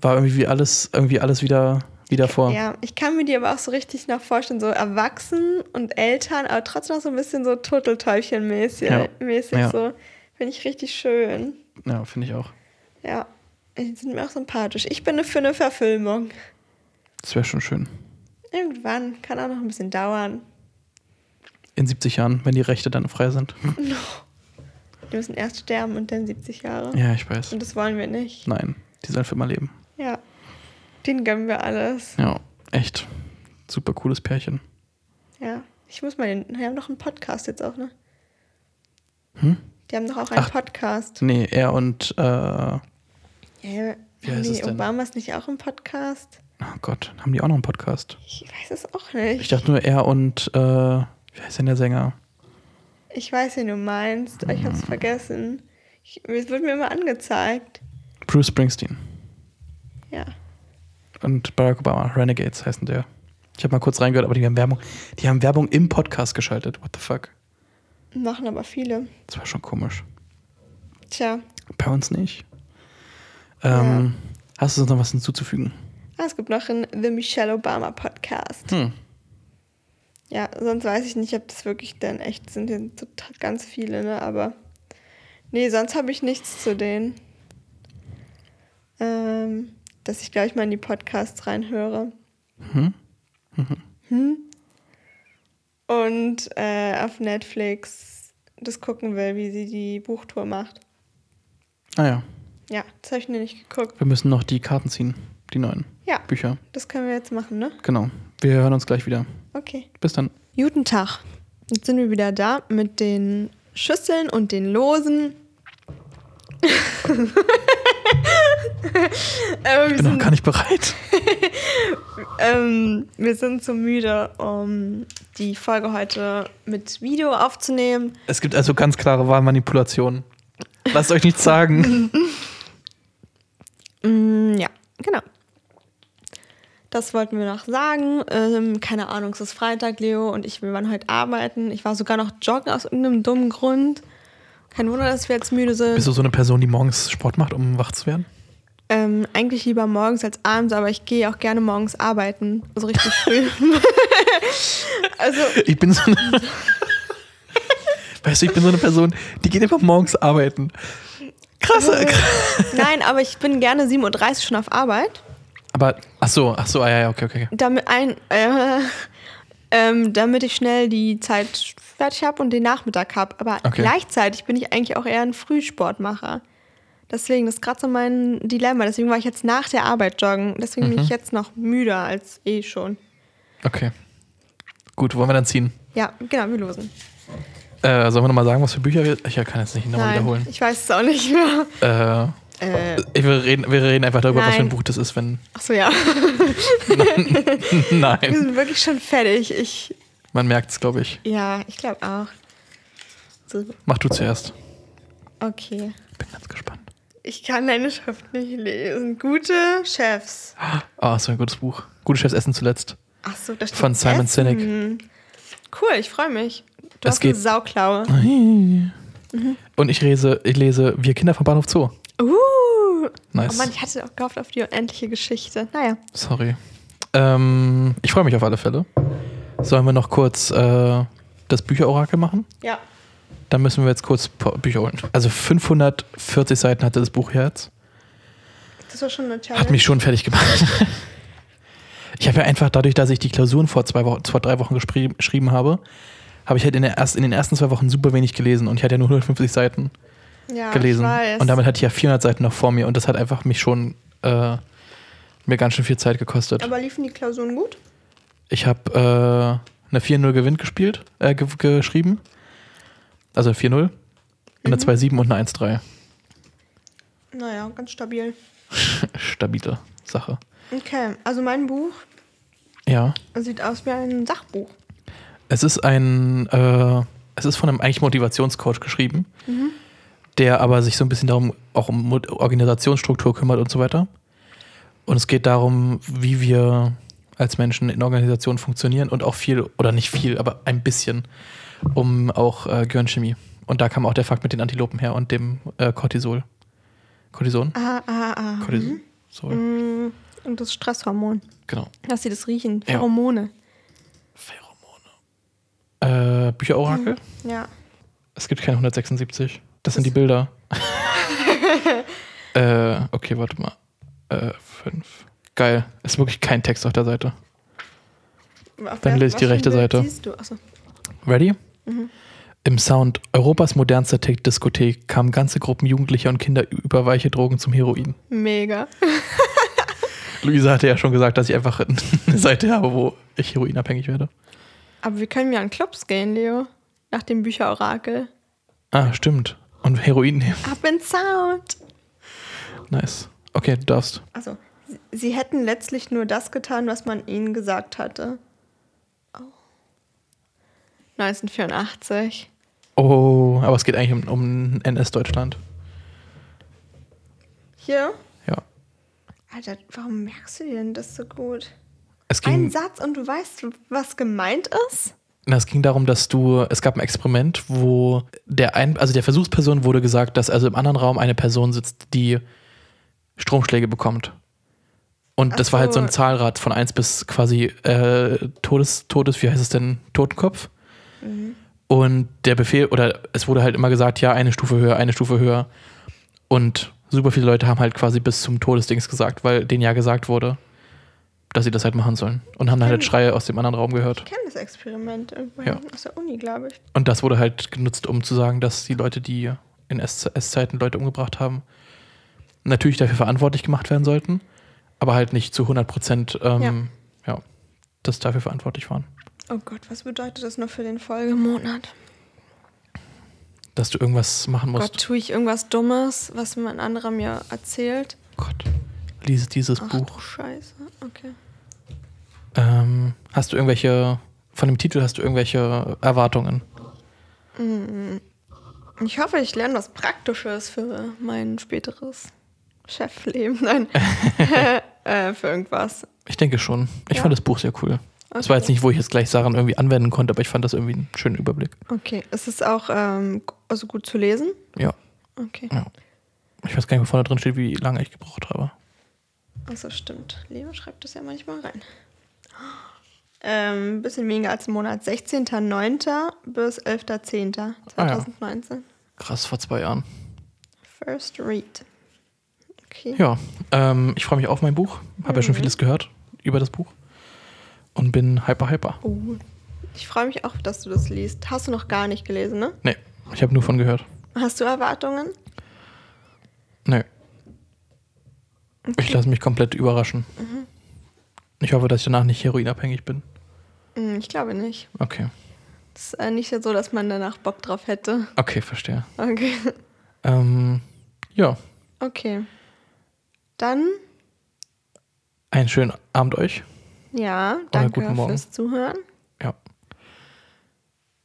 war irgendwie alles, irgendwie alles wieder, wieder vor. Ja, ich kann mir die aber auch so richtig noch vorstellen, so erwachsen und Eltern, aber trotzdem noch so ein bisschen so Turteltäubchen-mäßig. Ja. Mäßig Ja. so. Finde ich richtig schön. Ja, finde ich auch. Ja. Die sind mir auch sympathisch. Ich bin für eine Verfilmung. Das wäre schon schön. Irgendwann. Kann auch noch ein bisschen dauern. In 70 Jahren, wenn die Rechte dann frei sind. Die müssen erst sterben und dann 70 Jahre. Ja, ich weiß. Und das wollen wir nicht. Nein, die sollen für immer leben. Ja. Den gönnen wir alles. Ja, echt. Super cooles Pärchen. Ja. Ich muss mal den. Die haben doch einen Podcast jetzt auch, ne? Hm? Die haben doch auch einen Ach. Podcast. Nee, er und, äh, Ja, haben die? Obamas nicht auch im Podcast? oh Gott, haben die auch noch einen Podcast? Ich weiß es auch nicht. Ich dachte nur er und, äh, wie heißt denn der Sänger? Ich weiß, wen du meinst, aber ich Hm. hab's vergessen. Ich, es wird mir immer angezeigt. Bruce Springsteen Ja. und Barack Obama. Renegades heißen der. Ich habe mal kurz reingehört, aber die haben Werbung, die haben Werbung im Podcast geschaltet. What the fuck? Machen aber viele. Das war schon komisch. Tja. Bei uns nicht. Ähm, Hast du sonst noch was hinzuzufügen? Ah, es gibt noch einen The Michelle Obama Podcast. Hm. Ja, sonst weiß ich nicht, ob das wirklich dann echt sind. Hier sind total ganz viele, ne? Aber. Nee, sonst habe ich nichts zu denen. Ähm, dass ich gleich mal in die Podcasts reinhöre. Hm? Hm? Und äh, auf Netflix das gucken will, wie sie die Buchtour macht. Ah ja, Ja, das habe ich noch nicht geguckt. wir müssen noch die Karten ziehen. Die neuen Ja, Bücher. das können wir jetzt machen, ne? Genau. Wir hören uns gleich wieder. Okay. Bis dann. Guten Tag. Jetzt sind wir wieder da mit den Schüsseln und den Losen. Wir, Ich bin noch gar nicht bereit. ähm, wir sind zu müde, um die Folge heute mit Video aufzunehmen. Es gibt also ganz klare Wahlmanipulationen. Lasst euch nichts sagen. Mm, ja, genau. Das wollten wir noch sagen. Ähm, keine Ahnung, es ist Freitag, Leo und ich, wir waren heute arbeiten. Ich war sogar noch joggen aus irgendeinem dummen Grund. Kein Wunder, dass wir jetzt müde sind. Bist du so eine Person, die morgens Sport macht, um wach zu werden? Ähm, eigentlich lieber morgens als abends, aber ich gehe auch gerne morgens arbeiten. Also richtig früh. also, Ich bin so eine. Weißt du, ich bin so eine Person, die geht einfach morgens arbeiten. Krass. nein, aber ich bin gerne 7.30 Uhr schon auf Arbeit. Aber, ach so, ach so, ah, ja, ja, okay, okay. Damit, ein, äh, ähm, damit ich schnell die Zeit fertig habe und den Nachmittag habe. Aber Okay. gleichzeitig bin ich eigentlich auch eher ein Frühsportmacher. Deswegen, das ist gerade so mein Dilemma. Deswegen war ich jetzt nach der Arbeit joggen. Deswegen bin ich jetzt noch müder als eh schon. Okay. Gut, wollen wir dann ziehen? Ja, genau, wir losen. Äh, sollen wir nochmal sagen, was für Bücher wir. Ich kann jetzt nicht nochmal Nein, wiederholen. ich weiß es auch nicht mehr. Äh, Äh, wir, reden, wir reden einfach darüber, was für ein Nein. Buch das ist, wenn. achso, ja. Wir Nein. sind wirklich schon fertig. Ich, Man merkt es, glaube ich. ja, ich glaube auch. So, Mach du zuerst. okay. Bin ganz gespannt. Ich kann deine Schrift nicht lesen. Gute Chefs. Ah, so ein gutes Buch. Gute Chefs essen zuletzt. Ach so, das steht Von Simon Essen. Sinek. Cool, ich freue mich. Du Es hast eine geht- Sauklaue. Und ich lese, ich lese Wir Kinder vom Bahnhof Zoo. Uh. Nice. Oh Mann, ich hatte auch gehofft auf die unendliche Geschichte. Naja. Sorry. Ähm, ich freue mich auf alle Fälle. Sollen wir noch kurz äh, das Bücherorakel machen? Ja. Dann müssen wir jetzt kurz Bücher holen. Also 540 Seiten hatte das Buch jetzt. Das war schon eine Challenge. Hat mich schon fertig gemacht. Ich habe ja einfach dadurch, dass ich die Klausuren vor zwei Wochen, vor drei Wochen geschrieben habe, habe ich halt in, der erst, in den ersten zwei Wochen super wenig gelesen und ich hatte ja nur 150 Seiten ja, gelesen. Und damit hatte ich ja 400 Seiten noch vor mir und das hat einfach mich schon äh, mir ganz schön viel Zeit gekostet. Aber liefen die Klausuren gut? Ich habe äh, eine 4-0 Gewinn gespielt, äh, ge geschrieben. Also 4-0. Eine 2-7 und eine 1-3. Naja, ganz stabil. Stabile Sache. Okay, also mein Buch Ja. sieht aus wie ein Sachbuch. Es ist ein, äh, es ist von einem eigentlich Motivationscoach geschrieben, der aber sich so ein bisschen darum, auch um Organisationsstruktur kümmert und so weiter. Und es geht darum, wie wir als Menschen in Organisationen funktionieren und auch viel, oder nicht viel, aber ein bisschen um auch äh, Gehirnchemie. Und da kam auch der Fakt mit den Antilopen her und dem äh, Cortisol. Cortison? Ah, ah, ah. Cortisol. Mm, Und das Stresshormon. Genau. Dass sie das riechen. Ja. Pheromone. Pheromone. Äh, Bücherorakel? Ja. Es gibt keine 176. Das sind die Bilder. äh, okay, warte mal. Äh, fünf. Geil. Ist wirklich kein Text auf der Seite. Auf Dann lese ich die rechte Bild Seite. Siehst du? Achso. Ready? Im Sound Europas modernster Tech-Diskothek kamen ganze Gruppen Jugendlicher und Kinder über weiche Drogen zum Heroin. Mega. Luisa hatte ja schon gesagt, dass ich einfach eine Seite habe, wo ich heroinabhängig werde. Aber wir können ja an Clubs gehen, Leo. Nach dem Bücherorakel. Ah, stimmt. Und Heroin nehmen. Up in Sound. Nice. Okay, du darfst. Also, sie, sie hätten letztlich nur das getan, was man ihnen gesagt hatte. Oh. 1984. Oh, aber es geht eigentlich um, um NS-Deutschland. Hier? Ja. Alter, warum merkst du dir denn das so gut? Ging, Satz und du weißt, was gemeint ist? na, es ging darum, dass du, es gab ein Experiment, wo der ein, also der Versuchsperson wurde gesagt, dass also im anderen Raum eine Person sitzt, die Stromschläge bekommt. Und Ach das war halt so ein so. Zahlrad von 1 bis quasi äh, Todes, Todes, wie heißt es denn, Totenkopf. Und der Befehl, oder es wurde halt immer gesagt, ja, eine Stufe höher, eine Stufe höher. Und super viele Leute haben halt quasi bis zum Todesdings gesagt, weil denen ja gesagt wurde, dass sie das halt machen sollen. Und haben dann halt Schreie aus dem anderen Raum gehört. Ich kenne das Experiment irgendwo Ja. aus der Uni, glaube ich. Und das wurde halt genutzt, um zu sagen, dass die Leute, die in S-Zeiten Leute umgebracht haben, natürlich dafür verantwortlich gemacht werden sollten, aber halt nicht zu 100 Prozent, ähm, ja. dass dafür verantwortlich waren. Oh Gott, was bedeutet das nur für den Folgemonat? Dass du irgendwas machen musst. Gott, tue ich irgendwas Dummes, was mir ein anderer mir erzählt? Gott. Lies dieses Ach Buch. Scheiße. Okay. Ähm, hast du irgendwelche von dem Titel hast du irgendwelche Erwartungen? Ich hoffe, ich lerne was Praktisches für mein späteres Chefleben. Nein, äh, für irgendwas. Ich denke schon. Ich Ja. fand das Buch sehr cool. Es war Okay. jetzt nicht, wo ich jetzt gleich Sachen irgendwie anwenden konnte, aber ich fand das irgendwie einen schönen Überblick. Okay, ist es auch ähm, also gut zu lesen? Ja. Okay, ja. Ich weiß gar nicht, wo vorne drin steht, wie lange ich gebraucht habe. Also stimmt. Leo schreibt das ja manchmal rein. Ähm, bisschen weniger als einen Monat. 16.09. bis 11.10.2019. Krass, vor zwei Jahren. First Read. Okay. Ja, ähm, ich freue mich auf mein Buch. Habe ja schon vieles gehört über das Buch. Und bin hyper, hyper. Oh. Ich freue mich auch, dass du das liest. Hast du noch gar nicht gelesen, ne? Nee, ich habe nur von gehört. Hast du Erwartungen? Nee. Ich lasse mich komplett überraschen. Ich hoffe, dass ich danach nicht heroinabhängig bin. Hm, Ich glaube nicht. Okay. Es ist äh, nicht so, dass man danach Bock drauf hätte. Okay, verstehe. Okay. Ähm, ja, Okay. Dann, einen schönen Abend euch. ja, danke guten Morgen. fürs Zuhören. Ja.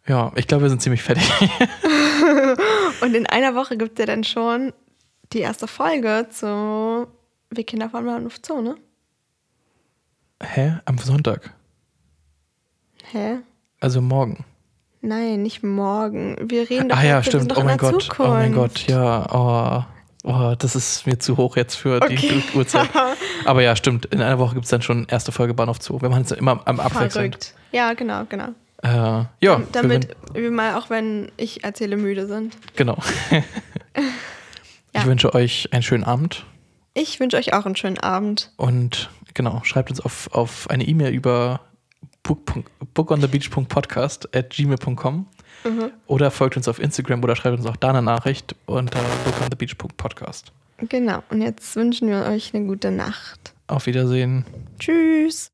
Ja, ich glaube, wir sind ziemlich fertig. Und in einer Woche gibt es ja dann schon die erste Folge zu Wir Kinder von Bahnhof Zoo, ne? Hä? Am Sonntag? Hä? Also morgen. Nein, nicht morgen. Wir reden doch Ah ja, wir stimmt. Oh in mein Gott. Zukunft. Oh mein Gott, ja. Oh. Oh, das ist mir zu hoch jetzt für Okay. die Uhrzeit. Aber ja, stimmt. In einer Woche gibt es dann schon erste Folge Bahnhof Zoo. Wir machen es immer am Abwechselnd. Verrückt. Ja, genau, genau. Äh, ja, wir Damit wün- wir mal, auch wenn ich erzähle, müde sind. genau. Ja. Ich wünsche euch einen schönen Abend Ich wünsche euch auch einen schönen Abend. und genau, schreibt uns auf, auf eine E-Mail über book, bookonthebeach.podcast at gmail.com Mhm. oder folgt uns auf Instagram oder schreibt uns auch da eine Nachricht unter bookonthebeach.podcast. Genau. Und jetzt wünschen wir euch eine gute Nacht. Auf Wiedersehen. Tschüss.